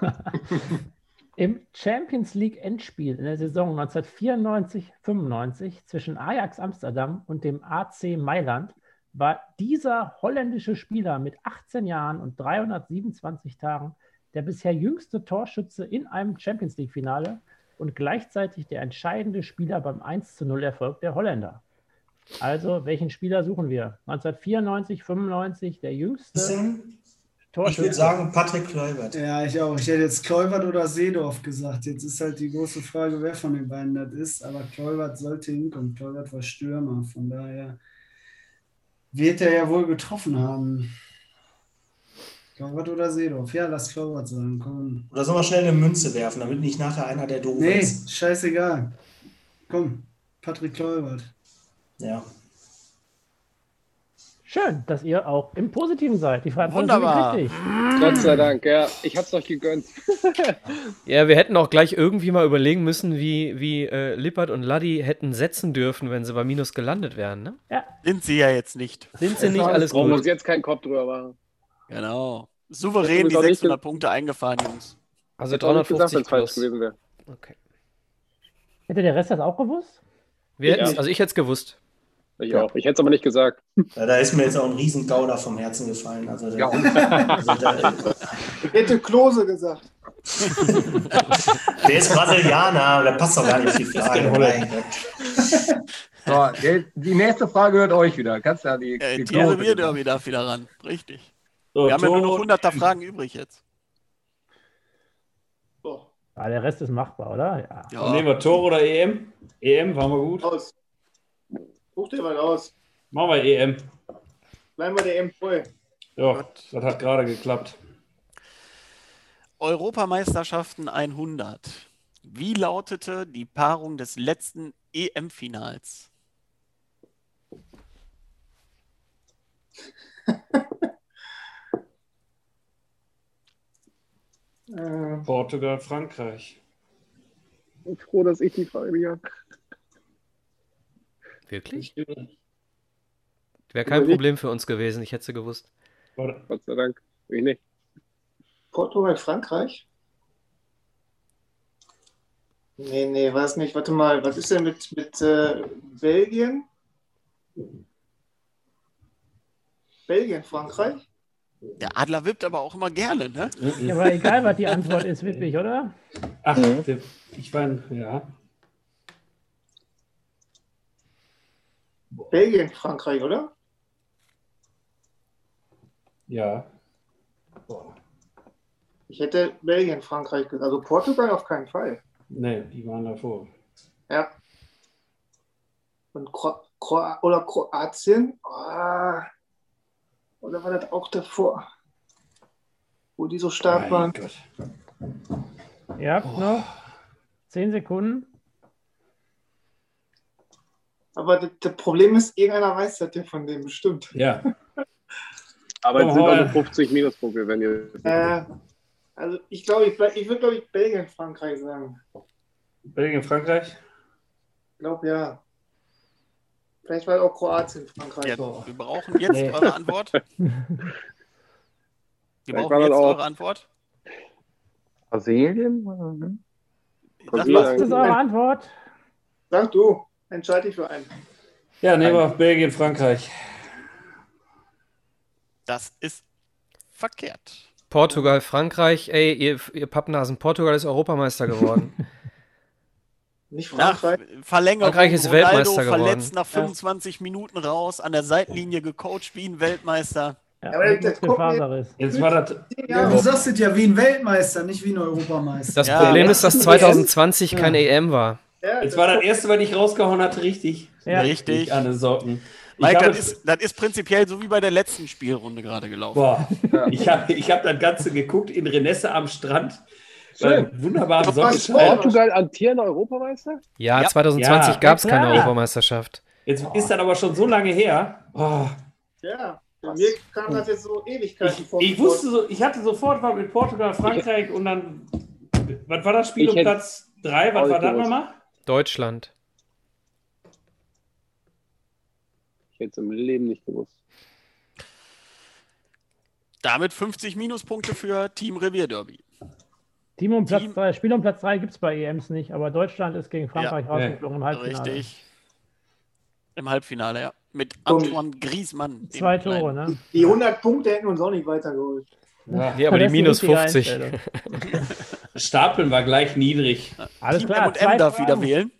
Im Champions League Endspiel in der Saison 1994-95 zwischen Ajax Amsterdam und dem AC Mailand war dieser holländische Spieler mit 18 Jahren und 327 Tagen der bisher jüngste Torschütze in einem Champions League Finale und gleichzeitig der entscheidende Spieler beim 1:0 Erfolg der Holländer. Also, welchen Spieler suchen wir? 1994, 95, der jüngste Ich Torschütze. würde sagen Patrick Kluivert. Ja, ich auch. Ich hätte jetzt Kleubert oder Seedorf gesagt. Jetzt ist halt die große Frage, wer von den beiden das ist. Aber Kleubert sollte hinkommen. Kleubert war Stürmer. Von daher wird er ja wohl getroffen haben. Kleubert oder Seedorf? Ja, lass Kleubert sagen. Komm. Oder sollen wir schnell eine Münze werfen, damit nicht nachher einer der doof Nee, ist? scheißegal. Komm, Patrick Kleubert. Ja. Schön, dass ihr auch im Positiven seid. Die Frage Wunderbar. richtig. Gott sei Dank, ja. Ich hab's euch gegönnt. Ja, wir hätten auch gleich irgendwie mal überlegen müssen, wie, wie äh, Lippert und Laddi hätten setzen dürfen, wenn sie bei Minus gelandet wären. Ne? Sind sie ja jetzt nicht. Sind sie nicht alles Brauchen gut? uns jetzt keinen Kopf drüber machen. Genau. Souverän die doch nicht 600 Punkte eingefahren, Jungs. Also Hätte auch nicht gesagt, 350 wenn's falsch plus. gewesen wäre. Okay. Hätte der Rest das auch gewusst? Wir Ja. Also ich hätte es gewusst. Ich auch. Ich hätte es aber nicht gesagt. Ja, da ist mir jetzt auch ein Riesengauder vom Herzen gefallen. Also, da, Ja. also da, Ich hätte Klose gesagt. der ist Brasilianer, der passt doch gar nicht die Frage. Gott. So, der, die nächste Frage hört euch wieder. Kannst ja die, Äh, die Tiere Klose- Revier Derby darf wieder ran. Richtig. So, Wir haben ja nur noch Toro, 100er Fragen übrig jetzt. So, Ah, der Rest ist machbar, oder? Ja. Ja. Nehmen wir Tor oder EM? EM, waren wir gut. aus. Such dir was aus. Machen wir EM. Bleiben wir der M treu. Ja, das hat gerade geklappt. Europameisterschaften 100. Wie lautete die Paarung des letzten EM-Finals? Portugal, Frankreich. Ich bin froh, dass ich die Frage habe. Wirklich? Wäre kein Problem für uns gewesen, ich hätte sie gewusst. Gott sei Dank. Ich nicht. Portugal, Frankreich? Nee, nee, weiß nicht. Warte mal, was ist denn mit, mit äh, Belgien? Belgien, Frankreich? Der Adler wippt aber auch immer gerne, ne? Ja, aber egal, was die Antwort ist, wippig, oder? Ach, Mhm. ich meine, ja. Belgien, Frankreich, oder? Ja. Ich hätte Belgien, Frankreich gesagt. Also Portugal auf keinen Fall. Nee, die waren davor. Ja. Und Kro Kro oder Kroatien? Ah. Oder war das auch davor? Wo die so stark Mein waren? Gott. Ihr habt noch 10 Sekunden. Aber das, das Problem ist, irgendeiner weiß das ja von dem bestimmt. Ja. Aber jetzt Oh, sind auch nur 50 Minuspunkte, wenn ihr. Äh, also ich glaube, ich, bleib- ich würde glaube ich Belgien, Frankreich sagen. Belgien, Frankreich? Ich glaube ja. Vielleicht war auch Kroatien, Frankreich. Ja, wir brauchen jetzt Nee. eure Antwort. Wir Vielleicht brauchen das jetzt auch- eure Antwort. Brasilien? Mhm. Mal, Das ist eure Antwort. Sag du, entscheide dich für einen. Ja, nehmen wir Belgien, Frankreich. das ist verkehrt. Portugal, Frankreich, ey, ihr, ihr Pappnasen, Portugal ist Europameister geworden. Nicht Nach Frankreich. Verlängerung Frankreich ist Ronaldo Weltmeister geworden. verletzt nach 25 Minuten raus, an der Seitenlinie gecoacht wie ein Weltmeister. Ja, Aber das- gucken. Jetzt war das. Ja, du sagst es ja wie ein Weltmeister, nicht wie ein Europameister. Das Ja. Problem ist, dass 2020 Ja. kein EM war. Ja, Jetzt war das erste, was ich rausgehauen hatte, richtig. Ja. Richtig. An den Socken. Ich Mike, habe- das ist, das ist prinzipiell so wie bei der letzten Spielrunde gerade gelaufen. Boah, ich habe ich hab das Ganze geguckt in Renesse am Strand. Schön. Sonnenschein. Portugal amtierender Europameister? Ja, Ja. 2020 Ja. gab es Ja, keine. Europameisterschaft. Jetzt ist das aber schon so lange her. Oh, Ja, bei mir kam das jetzt so Ewigkeiten vor. ich wusste so, ich hatte sofort was mit Portugal, Frankreich und dann. Was war das Spiel Ich um Platz 3? Was war das nochmal? Deutschland. Ich hätte es im Leben nicht gewusst. Damit 50 Minuspunkte für Team Revier Derby. Team um Platz Team- 3. Spiel um Platz 3 gibt es bei EMs nicht, aber Deutschland ist gegen Frankreich Ja. rausgeflogen im Halbfinale. Richtig. Im Halbfinale, ja. Mit. Antoine Griezmann. Zwei Kleinen. Tore, ne? Die 100 Punkte hätten uns auch nicht weitergeholt. Ja. Nee, aber die minus richtige 50. Stapeln war gleich niedrig. Alles Team klar. M&M zwei darf wieder wählen.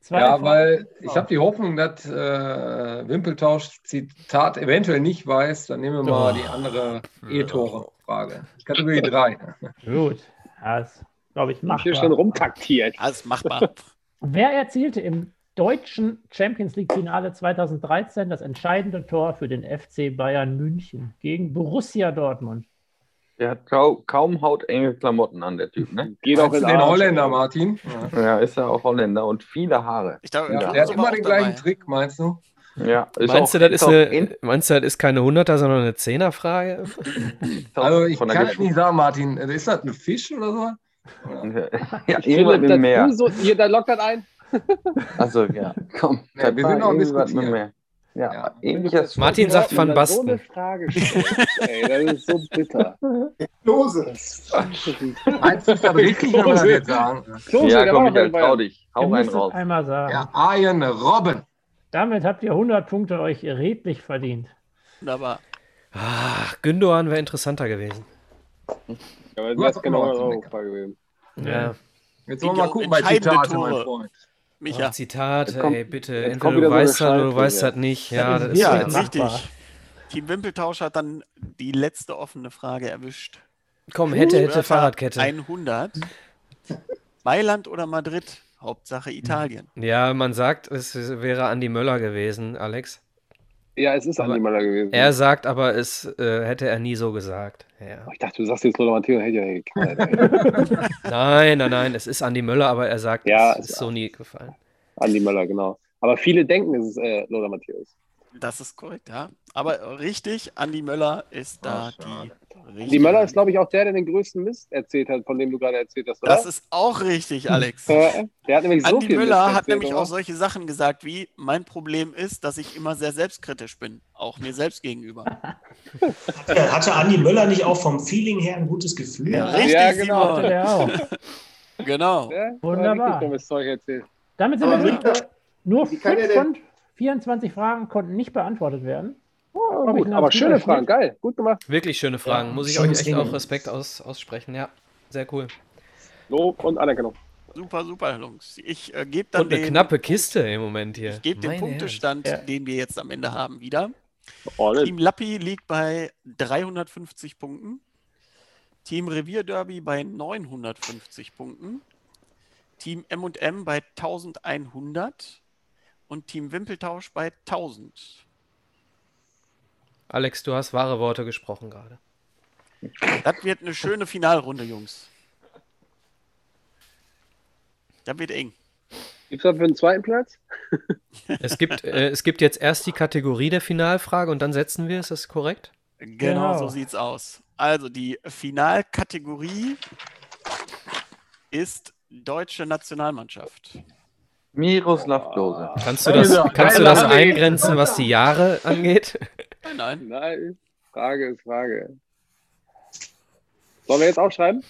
Zwei Ja, Fragen. weil ich habe die Hoffnung, dass äh, Wimpeltausch Zitat eventuell nicht weiß. Dann nehmen wir mal Oh. die andere E-Tore-Frage. Kategorie 3. Gut. Das glaube ich Ich hier schon machbar. rumtaktiert. Alles machbar. Wer erzielte im deutschen Champions League-Finale 2013 das entscheidende Tor für den FC Bayern München gegen Borussia Dortmund? Der hat kau kaum hautenge Klamotten an, der Typ, ne? Geht auch Meinst in du den Arsch, Holländer. Martin? Ja, ist ja auch Holländer und viele Haare. Ich glaube, Ja, der hat immer den gleichen dabei. Trick, meinst du? Ja, ist Meinst du, auch- das ist eine, in- meinst du, das ist keine 100er, sondern eine 10er-Frage? ist auch Also ich kann es Geschichte- nicht sagen, Martin. Ist das ein Fisch oder so? Ja, Ich irgendwas mit du so, hier, da lockt das ein. Also ja, komm. Ja, wir sind noch mit Diskutieren. mehr. Ja, Ja. ähnliches. Martin sagt Van du So eine Basten. Frage stellst, ey, das ist so bitter. Lose. Meinst du ist das richtig, das jetzt sagen? Klose, Ja, komm, Michael, bei trau dich. Hau einen es raus. einmal sagen. Ja, Arjen Robben. Damit habt ihr 100 Punkte euch redlich verdient. Wunderbar. Ah, Gündogan wäre interessanter gewesen. Ja, aber Du das hast ist genau Frage gewesen. Ja. Jetzt wollen wir mal gucken bei Zitate, mein. Freund. Micha. Oh, Zitate, kommt- ey, bitte. Entweder du so weißt das oder du weißt ja. das nicht. Ja, das ist ist Ja, richtig. Team Wimpeltausch hat dann die letzte offene Frage erwischt. Komm, hätte, hätte, Fahrradkette. 100. Mailand oder Madrid? Hauptsache Italien. Ja, man sagt, es wäre Andi Möller gewesen, Alex. Ja, es ist Aber Andi Möller gewesen. Er sagt aber, es äh, hätte er nie so gesagt. Ja. ich dachte, du sagst jetzt Lothar Matthäus, hätte ja geknallt. ey. Nein, nein, nein, es ist Andi Möller, aber er sagt, Ja, es ist so nie gefallen. Andi Möller, genau. Aber viele denken, es ist äh, Lothar Matthäus. Das ist korrekt, ja. Aber richtig, Andi Möller ist da die Andi richtige. Möller ist, glaube ich, auch der, der den größten Mist erzählt hat, von dem du gerade erzählt hast, oder? Das ist auch richtig, Alex. Äh, der hat nämlich so Andi viel Müller Mist hat erzählt, nämlich oder? auch solche Sachen gesagt wie, mein Problem ist, dass ich immer sehr selbstkritisch bin, auch mir selbst gegenüber. Hatte, hatte Andi Möller nicht auch vom Feeling her ein gutes Gefühl? Ja, richtig, Ja, genau. Simon. Der auch. Genau. Hat Wunderbar. richtig erzählt. Damit sind Aber wir durch. Äh, Nur wie kann 5 der denn- von 24 Fragen konnten nicht beantwortet werden. Oh, gut, aber schöne Fragen, geil, gut gemacht. Wirklich schöne Fragen. Ja, Muss ich euch echt Ding. auch Respekt aus, aussprechen. Ja, sehr cool. Lob und Anerkennung. Super, super, Jungs. Ich äh, gebe dann Und eine den, knappe Kiste im Moment hier. ich gebe den Punktestand, Ja. den wir jetzt am Ende haben, wieder. All in. Team Lappi liegt bei 350 Punkten. Team Revierderby bei 950 Punkten. Team M&M bei 1100 und Team Wimpeltausch bei 1000. Alex, du hast wahre Worte gesprochen gerade. Das wird eine schöne Finalrunde, Jungs. Das wird eng. Gibt es da für den zweiten Platz? Es gibt, äh, es gibt jetzt erst die Kategorie der Finalfrage und dann setzen wir, ist das korrekt? Genau, Genau. so sieht's aus. Also die Finalkategorie ist deutsche Nationalmannschaft. Miroslav Klose. Kannst du das, kannst du das eingrenzen, was die Jahre angeht? Nein, nein. Nein, Frage ist Frage. Sollen wir jetzt aufschreiben?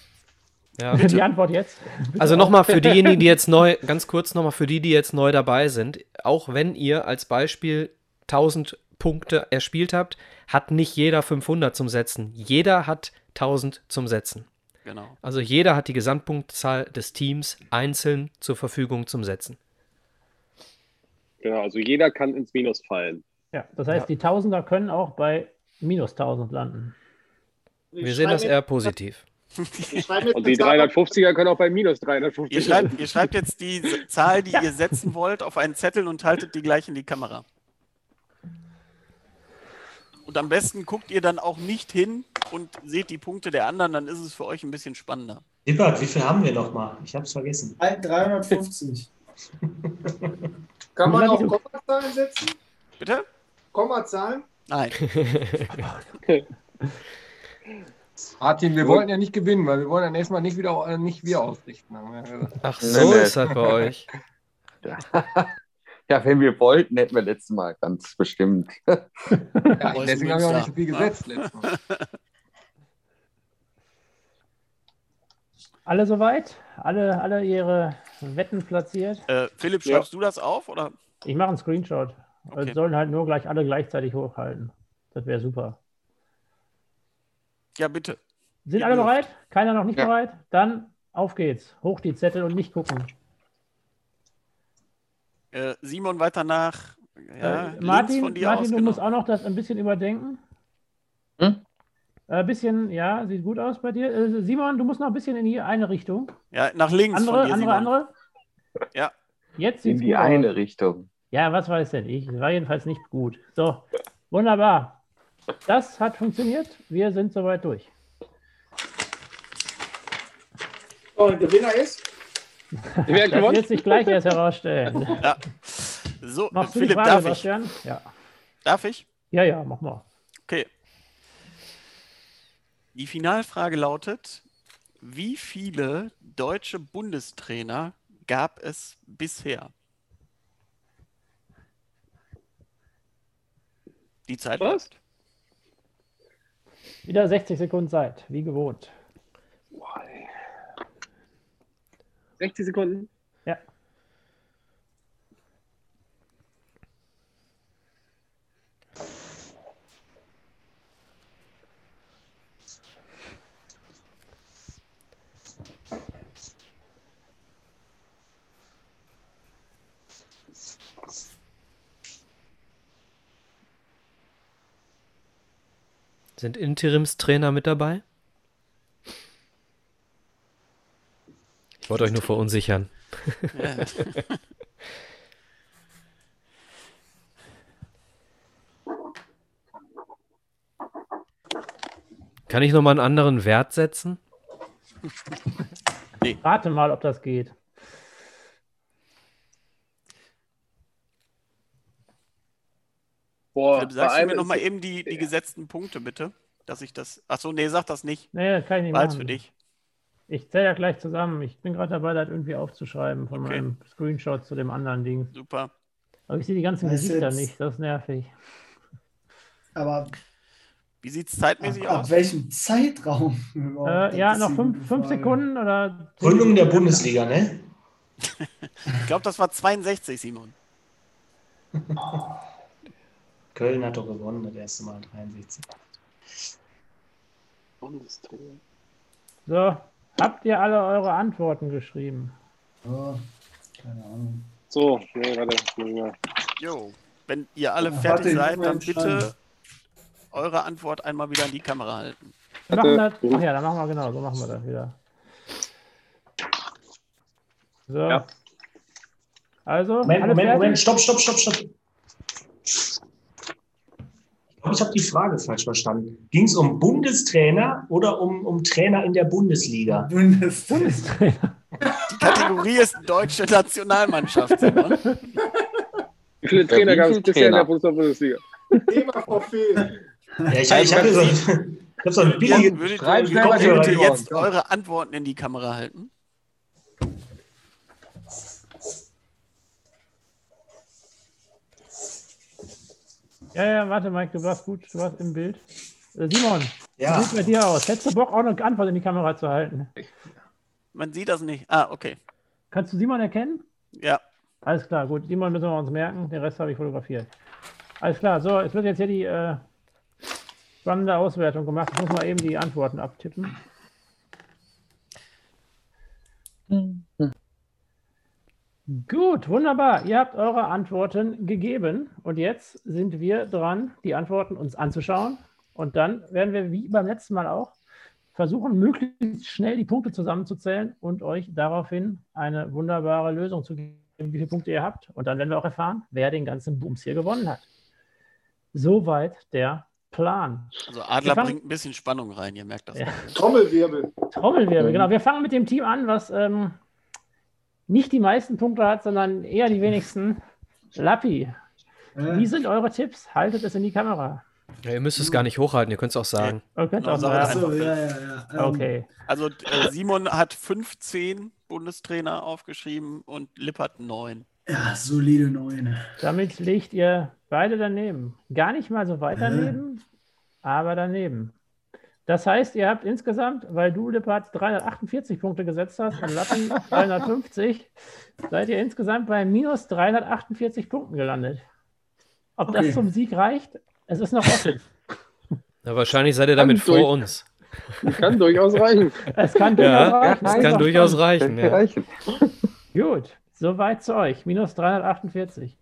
Ja. Die Antwort jetzt. Also nochmal für diejenigen, die jetzt neu, ganz kurz nochmal für die, die jetzt neu dabei sind, auch wenn ihr als Beispiel 1000 Punkte erspielt habt, hat nicht jeder 500 zum Setzen. Jeder hat 1000 zum Setzen. Genau. Also jeder hat die Gesamtpunktzahl des Teams einzeln zur Verfügung zum Setzen. Genau, also jeder kann ins Minus fallen. Ja, das heißt, die Tausender können auch bei minus 1000 landen. Wir sehen das eher positiv. Wir Und die eine Zahl- 350er können auch bei minus 350 Ihr schreibt, ihr schreibt jetzt die Zahl, die ihr setzen wollt, auf einen Zettel und haltet die gleich in die Kamera. Und am besten guckt ihr dann auch nicht hin und seht die Punkte der anderen, dann ist es für euch ein bisschen spannender. Lippert, wie viel haben wir noch mal? Ich habe es vergessen. 350. Kann man auch Kommazahlen setzen? Bitte? Kommazahlen? Nein. Martin, wir wollten ja nicht gewinnen, weil wir wollen dann erstmal nicht wieder äh, nicht wir ausrichten. ja. Ach so ist das bei euch. Ja, wenn wir wollten, hätten wir letztes Mal ganz bestimmt. Ja, deswegen habe ich auch nicht so viel gesetzt letztes Mal. Alle soweit? Alle, alle ihre Wetten platziert? Äh, Philipp, Ja. schreibst du das auf? Oder? Ich mache einen Screenshot. Okay. Es sollen halt nur gleich alle gleichzeitig hochhalten. Das wäre super. Ja, bitte. Sind alle bereit? Keiner noch nicht Ja. bereit? Dann auf geht's. Hoch die Zettel und nicht gucken. Äh, Simon weiter nach. Ja, äh, Martin, von dir Martin aus, du genau. musst auch noch das ein bisschen überdenken. Hm? Ein bisschen, ja, sieht gut aus bei dir. Äh, Simon, du musst noch ein bisschen in die eine Richtung. Ja, nach links Andere, von dir, andere, Simon. andere. Ja. Jetzt In die gut eine aus. Richtung. Ja, was weiß denn ich? War jedenfalls nicht gut. So, wunderbar. Das hat funktioniert. Wir sind soweit durch. Der Gewinner ist? Wer Das gewonnen? wird sich gleich erst herausstellen. Ja. So, Machst du die Philipp, Frage, darf ich? Sebastian? Ja. Darf ich? ja, ja, mach mal. Okay. Die Finalfrage lautet: Wie viele deutsche Bundestrainer gab es bisher? Die Zeit Was? läuft. Wieder 60 Sekunden Zeit, wie gewohnt. Boah, ey. 60 Sekunden? Sind Interimstrainer mit dabei? Ich wollte euch nur verunsichern. Ja. Kann ich nochmal einen anderen Wert setzen? Rate mal, ob das geht. Boah, Philipp, sagst du mir noch mal ist- eben die, die gesetzten Punkte, bitte? Dass ich das. Achso, nee, sag das nicht. Nee, kann ich nicht machen. für dich. Ich zähle ja gleich zusammen. Ich bin gerade dabei, das irgendwie aufzuschreiben von Okay. meinem Screenshot zu dem anderen Ding. Super. Aber ich sehe die ganzen Das Gesichter jetzt- nicht. Das ist nervig. Aber Wie sieht es ab, zeitmäßig ab aus? welchem Zeitraum? Äh, Das ja, noch fünf, fünf. Sekunden oder. Gründung der Bundesliga, ne? Ich glaube, das war 62, Simon. Köln hat doch gewonnen, das erste Mal 63. Bundestrainer. So, habt ihr alle eure Antworten geschrieben? Oh, keine Ahnung. So, nee, warte. Jo. Wenn ihr alle Ja, fertig seid, dann bitte eure Antwort einmal wieder in die Kamera halten. Wir machen das, ach ja, dann machen wir genau, so machen wir das wieder. So. Ja. Also, Moment, Moment? Moment, stopp, stopp, stopp, stopp. Ich glaube, ich habe die Frage falsch verstanden. Ging es um Bundestrainer oder um, um Trainer in der Bundesliga? Bundestrainer. Bundestrainer. Die Kategorie ist deutsche Nationalmannschaft, Simon. Wie viele Trainer gab es bisher in der? Bundesliga? Thema Profil. Ja, ich, ich habe so, ich hab so ein billiges Würdet Schreib ihr jetzt eure Antworten in die Kamera halten? Ja, ja, warte, Mike, du warst gut, du warst im Bild. Äh, Simon, Ja. wie sieht bei dir aus? Hättest du Bock, auch eine Antwort in die Kamera zu halten? Man sieht das nicht. Ah, okay. Kannst du Simon erkennen? Ja. Alles klar, gut. Simon müssen wir uns merken, den Rest habe ich fotografiert. Alles klar, so, es wird jetzt hier die äh, spannende Auswertung gemacht. Ich muss mal eben die Antworten abtippen. Gut, wunderbar. Ihr habt eure Antworten gegeben und jetzt sind wir dran, die Antworten uns anzuschauen. Und dann werden wir, wie beim letzten Mal auch, versuchen, möglichst schnell die Punkte zusammenzuzählen und euch daraufhin eine wunderbare Lösung zu geben, wie viele Punkte ihr habt. Und dann werden wir auch erfahren, wer den ganzen Bums hier gewonnen hat. Soweit der Plan. Also Adler bringt ein bisschen Spannung rein, ihr merkt das. Ja. Trommelwirbel. Trommelwirbel, genau. Wir fangen mit dem Team an, was ähm, nicht die meisten Punkte hat, sondern eher die wenigsten. Lappi, Äh, wie sind eure Tipps? Haltet es in die Kamera. Ja, ihr müsst es gar nicht hochhalten, ihr könnt es auch sagen. Genau, auch ja, Okay. Also äh, Simon hat 15 Bundestrainer aufgeschrieben und Lippert 9. Ja, solide Neune. Damit liegt ihr beide daneben. Gar nicht mal so weit Äh. daneben, aber daneben. Das heißt, ihr habt insgesamt, weil du, Lippert, 348 Punkte gesetzt hast und Lappi 350, seid ihr insgesamt bei minus 348 Punkten gelandet. Ob Okay. das zum Sieg reicht, es ist noch offen. Na, wahrscheinlich seid ihr damit Kann durch- vor uns. Kann durchaus reichen. Es kann durchaus Ja, reichen. es kann durchaus reichen. Ja. reichen. Gut, soweit zu euch. Minus 348.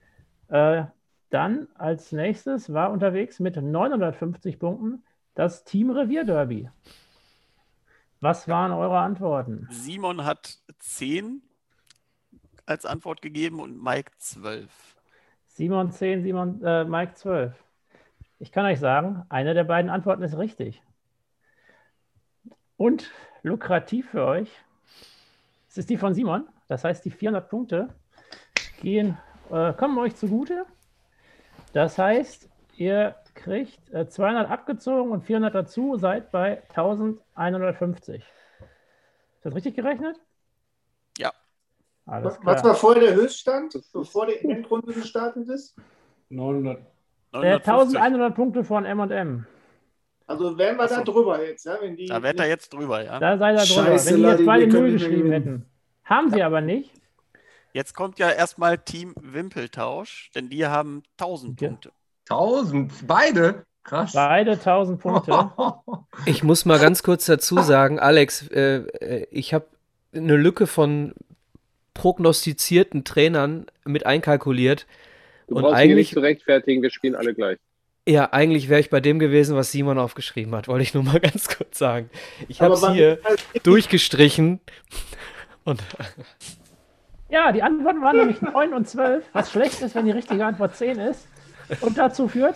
Äh, dann als nächstes war unterwegs mit 950 Punkten das Team Revierderby. Was waren eure Antworten? Simon hat 10 als Antwort gegeben und Mike 12. Simon 10, Simon, äh, Mike 12. Ich kann euch sagen, eine der beiden Antworten ist richtig. Und lukrativ für euch, es ist die von Simon. Das heißt, die 400 Punkte gehen, äh, kommen euch zugute. Das heißt, ihr kriegt äh, 200 abgezogen und 400 dazu, seid bei 1150. Ist das richtig gerechnet? Ja. Alles Was klar. war vorher der Höchststand, bevor die Endrunde gestartet ist? 900. Äh, 950. 1100 Punkte von M&M. Also wären wir da so. drüber jetzt, ja? Wenn die Da wärt er jetzt drüber, ja. Da seid ihr drüber. Scheiße, Wenn die jetzt beide wir können Null geschrieben hätten. Haben sie aber nicht. Jetzt kommt ja erstmal Team Wimpeltausch, denn die haben 1000 Ja. Punkte. 1000, beide? Krass. Beide 1000 Punkte. Ich muss mal ganz kurz dazu sagen, Alex, äh, äh, ich habe eine Lücke von prognostizierten Trainern mit einkalkuliert. Du Und brauchst dich hier nicht eigentlich, zu rechtfertigen, wir spielen alle gleich. Ja, eigentlich wäre ich bei dem gewesen, was Simon aufgeschrieben hat, wollte ich nur mal ganz kurz sagen. Ich habe es hier durchgestrichen und Ja, die Antworten waren nämlich 9 und 12, was schlecht ist, wenn die richtige Antwort 10 ist. Und dazu führt,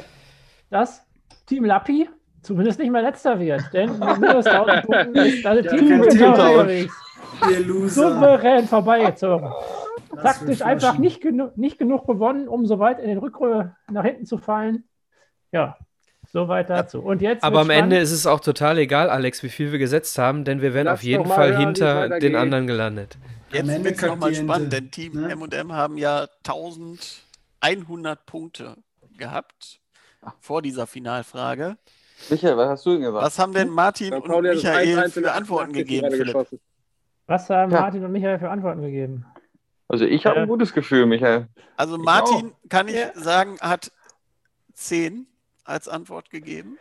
dass Team Lappi zumindest nicht mehr letzter wird. Denn mit minus 1000 Punkten ist das Ja, Team Teamtausch. unterwegs. Souverän vorbeigezogen. Taktisch einfach nicht, genu nicht genug gewonnen, um so weit in den Rückrunde nach hinten zu fallen. Ja, soweit dazu. Und jetzt aber am Ende ist es auch total egal, Alex, wie viel wir gesetzt haben, denn wir wären auf jeden Fall hören, hinter den anderen gelandet. Jetzt wird es nochmal spannend, denn Team ne? M&M haben ja 1100 Punkte gehabt vor dieser Finalfrage. Michael, was hast du denn gesagt? Was haben denn Martin und Michael 1-1 in für Antworten 88. gegeben, Philipp? Was haben Ja. Martin und Michael für Antworten gegeben? Also ich habe Ja. ein gutes Gefühl, Michael. Also Martin, kann ich sagen, hat 10 als Antwort gegeben.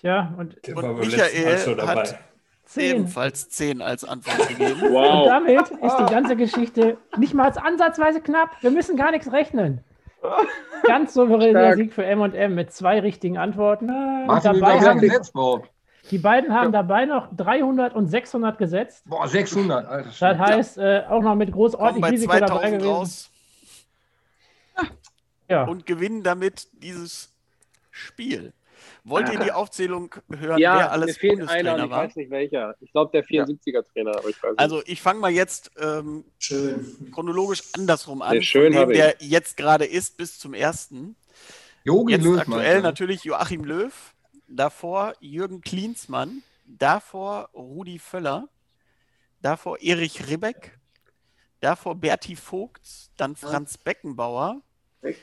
Tja, und Und beim letzten Mal Michael hat 10. ebenfalls 10 als Antwort gegeben. Und Wow. damit ist die ganze Geschichte nicht mal ansatzweise knapp. Wir müssen gar nichts rechnen. Ganz souveräner Stark. Sieg für M&M mit zwei richtigen Antworten. Und Martin, dabei haben gesetzt die beiden haben dabei noch 300 und 600 gesetzt. Boah, 600, Alter. Das heißt, äh, auch noch mit groß Kommen ordentlich bei Risiko dabei 2000 gewesen. raus Ja. und gewinnen damit dieses Spiel. Wollt ihr die Aufzählung hören, wer Ja, mir alles fehlt einer und ich war? weiß nicht welcher. Ich glaube, der 74er-Trainer, aber ich weiß nicht. Also ich fange mal jetzt ähm, Schön. chronologisch andersrum an, schön dem, der jetzt gerade ist, bis zum ersten. Jogi Jetzt Löw, aktuell meinte er. natürlich Joachim Löw, davor Jürgen Klinsmann, davor Rudi Völler, davor Erich Ribbeck, davor Berti Vogt, dann Franz Beckenbauer,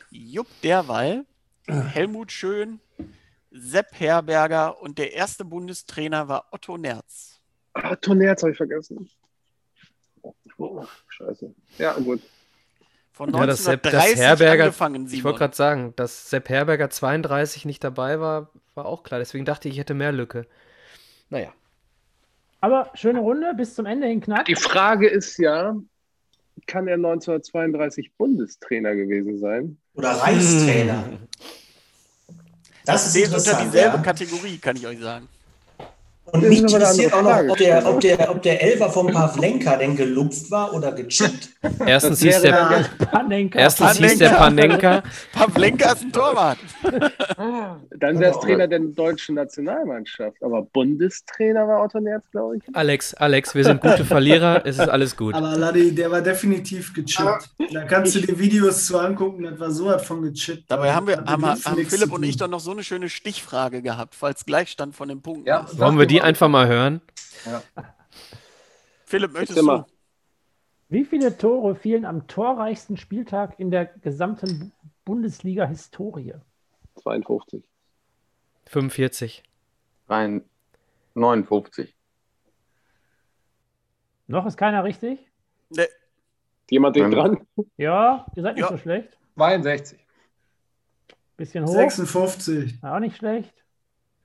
Jupp Derwall, Helmut Schön, Sepp Herberger und der erste Bundestrainer war Otto Nerz. Ah, Tonerz habe ich vergessen. Oh, scheiße. Ja, gut. Von Ja, dass Sepp, 1930 Herberger, angefangen, ich Simon. wollte gerade sagen, dass Sepp Herberger 32 nicht dabei war, war auch klar. Deswegen dachte ich, ich hätte mehr Lücke. Naja. Aber schöne Runde, bis zum Ende hin knapp. Die Frage ist ja, kann er 1932 Bundestrainer gewesen sein? Oder Reichstrainer. Das ist Zählt unter dieselbe Ja. Kategorie, kann ich euch sagen. Und mich interessiert auch noch, ob der, ob, der, ob der Elfer von Pavlenka denn gelupft war oder gechippt. Erstens hieß der, dann Panenka. erstens hieß der Panenka. Pavlenka ist ein Torwart. Dann wäre es Trainer der deutschen Nationalmannschaft. Aber Bundestrainer war Otto Nerz, glaube ich. Alex, Alex, wir sind gute Verlierer, es ist alles gut. Aber Ladi, der war definitiv gechippt. Da kannst du dir Videos zu angucken, das war so was von gechippt. Dabei haben wir, haben, haben Philipp und ich doch noch so eine schöne Stichfrage gehabt, falls Gleichstand von den Punkten Ja. ist. Wollen wir die einfach mal hören? Philipp, möchtest du? mal. Wie viele Tore fielen am torreichsten Spieltag in der gesamten Bu- Bundesliga-Historie? 52. 45. Rein 59. Noch ist keiner richtig? Ne, Jemand den dran? Ja, ihr seid nicht Ja. so schlecht. 62. Bisschen hoch. 56. Auch nicht schlecht.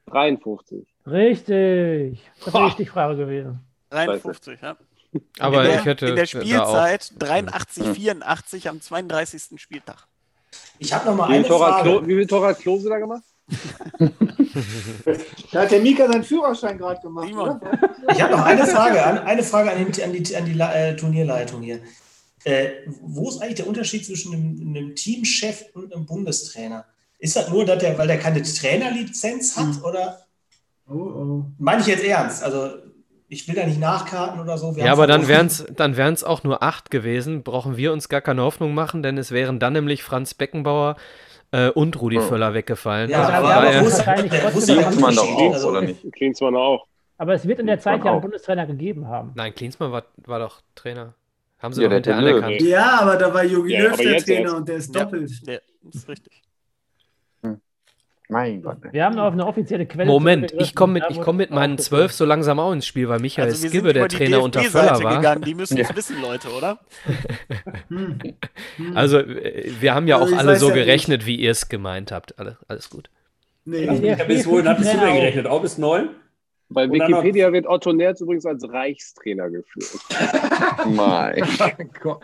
53. Richtig. Das wäre die Stichfrage gewesen. 53, ja. Aber in der, ich hätte in der Spielzeit 83, 84 am 32. Spieltag. Ich habe noch mal Wie eine Tor Klo- Frage. wie viel hat Klose da gemacht? Da hat der Mika seinen Führerschein gerade gemacht. Ich habe noch eine Frage an, eine Frage an, den, an die, an die äh, Turnierleitung hier. Äh, wo ist eigentlich der Unterschied zwischen einem, einem Teamchef und einem Bundestrainer? Ist das nur, dass der, weil der keine Trainerlizenz hat? Oder Oh, oh. meine ich jetzt ernst? Also, ich will da nicht nachkarten oder so. Wir Ja, aber dann wären es dann wären's auch nur acht gewesen. Brauchen wir uns gar keine Hoffnung machen, denn es wären dann nämlich Franz Beckenbauer äh, und Rudi Oh. Völler weggefallen. Ja, Also aber, von aber Klinsmann doch auch, Also, oder nicht? Klinsmann auch. Aber es wird in der Zeit ja einen. Bundestrainer gegeben haben. Nein, Klinsmann war, war doch Trainer. Haben sie Ja, doch der anerkannt. Ja, aber da war Jogi Ja, Löw der Trainer erst. und der ist Ja. doppelt. Ja, das ist richtig. Mein Gott. Wir haben auf eine offizielle Quelle. Moment, ich komme mit, ich komm mit meinen zwölf so langsam auch ins Spiel, weil Michael Also Skibbe der Trainer unter Völler war. gegangen. Die müssen es Ja. wissen, Leute, oder? Hm. Hm. Also äh, wir haben ja Also auch ich alle so ja nicht. gerechnet, wie ihr es gemeint habt. Alles, alles gut. nee, Ja, Ja, bis wohin hattest du denn gerechnet? Auch bis neun? Bei noch- Wikipedia wird Otto Nerz übrigens als Reichstrainer geführt. Mein. Gott.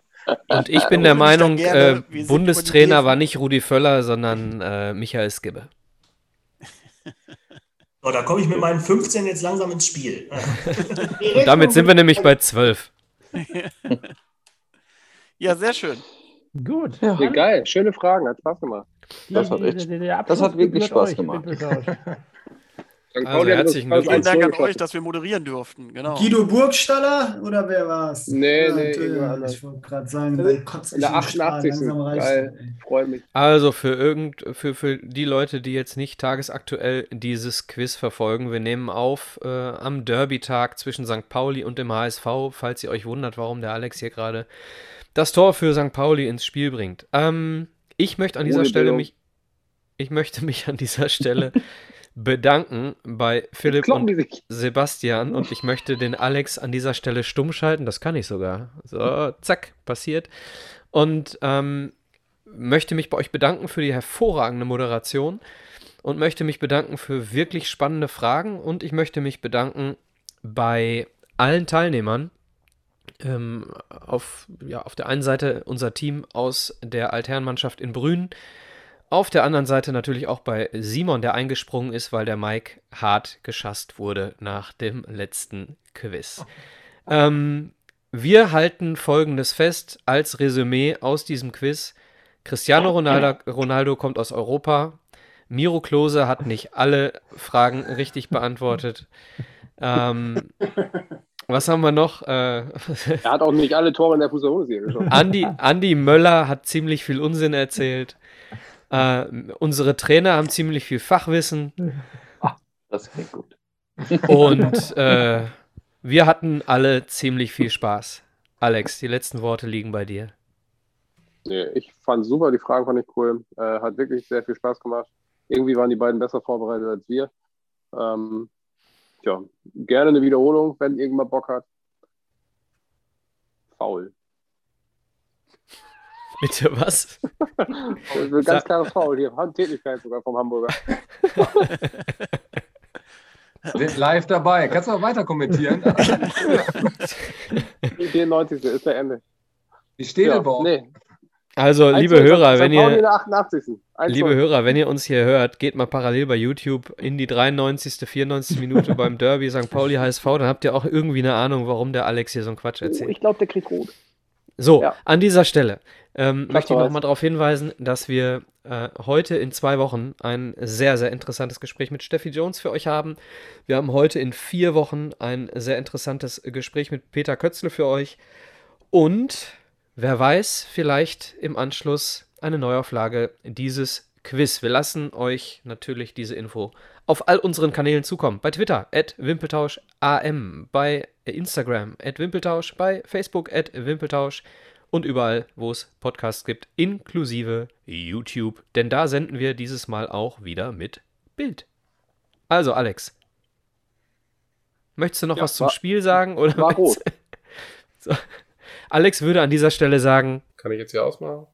Und ich bin der Meinung, äh, Bundestrainer war nicht Rudi Völler, sondern äh, Michael Skibbe. So, da komme ich mit meinen 15 jetzt langsam ins Spiel. Und damit sind wir nämlich bei 12. ja, sehr schön. Gut. Ja, geil, schöne Fragen, hat Spaß gemacht. Das hat, echt, das hat wirklich Spaß gemacht. Also, herzlichen uns Vielen Dank an euch, dass wir moderieren durften. Genau. Guido Burgstaller oder wer war's? Nee, Ja, nee, anders. Ich wollte gerade sagen, kotzt In der mich im Strahl, 88. langsam reicht's Geil, freue mich. Also für irgend für, für die Leute, die jetzt nicht tagesaktuell dieses Quiz verfolgen, wir nehmen auf äh, am Derby-Tag zwischen St. Pauli und dem HSV, falls ihr euch wundert, warum der Alex hier gerade das Tor für St. Pauli ins Spiel bringt. Ähm, ich möchte an dieser Ohne Stelle Bildung. mich ich möchte mich an dieser Stelle bedanken bei Philipp kloppen und. Sebastian und ich möchte den Alex an dieser Stelle stumm schalten. Das kann ich sogar. So, zack, passiert. Und ähm, möchte mich bei euch bedanken für die hervorragende Moderation und möchte mich bedanken für wirklich spannende Fragen und ich möchte mich bedanken bei allen Teilnehmern. Ähm, auf, ja, auf der einen Seite unser Team aus der Altherrenmannschaft in Brünn, auf der anderen Seite natürlich auch bei Simon, der eingesprungen ist, weil der Mike hart geschasst wurde nach dem letzten Quiz. Ähm, wir halten folgendes fest als Resümee aus diesem Quiz. Cristiano Ronaldo, Ronaldo kommt aus Europa. Miro Klose hat nicht alle Fragen richtig beantwortet. Ähm, was haben wir noch? Äh, Er hat auch nicht alle Tore in der Fußball-Bundesliga geschossen. Andi, Andi Möller hat ziemlich viel Unsinn erzählt. Äh, unsere Trainer haben ziemlich viel Fachwissen. Das klingt gut. Und äh, wir hatten alle ziemlich viel Spaß. Alex, die letzten Worte liegen bei dir. Nee, ich fand super, die Fragen fand ich cool. Äh, hat wirklich sehr viel Spaß gemacht. Irgendwie waren die beiden besser vorbereitet als wir. Ähm, tja, gerne eine Wiederholung, wenn irgendwann Bock hat. Faul. Bitte was? Das ist ein ganz klares Faul hier. Handtätigkeit sogar vom Hamburger. Sind live dabei. Kannst du auch weiter kommentieren? Die 90. ist der Ende. Die Städelbau. Ja, nee. Also, liebe 1-0, Hörer, wenn ihr, der 88. 1-0. liebe Hörer, wenn ihr uns hier hört, geht mal parallel bei YouTube in die 93., 94. Minute beim Derby St. Pauli HSV, dann habt ihr auch irgendwie eine Ahnung, warum der Alex hier so einen Quatsch Oh, erzählt. ich glaube, der kriegt rot. So, Ja. an dieser Stelle ähm, möchte ich nochmal darauf hinweisen, dass wir äh, heute in zwei Wochen ein sehr, sehr interessantes Gespräch mit Steffi Jones für euch haben. Wir haben heute in vier Wochen ein sehr interessantes Gespräch mit Peter Kötzle für euch. Und wer weiß, vielleicht im Anschluss eine Neuauflage dieses Quiz. Wir lassen euch natürlich diese Info auf all unseren Kanälen zukommen. Bei Twitter, at wimpeltauscham, bei Instagram, at wimpeltausch, bei Facebook, at wimpeltausch und überall, wo es Podcasts gibt, inklusive YouTube. Denn da senden wir dieses Mal auch wieder mit Bild. Also, Alex. Möchtest du noch Ja, was zum war- Spiel sagen? Oder war rot. so. Alex würde an dieser Stelle sagen, Kann ich jetzt hier ausmachen?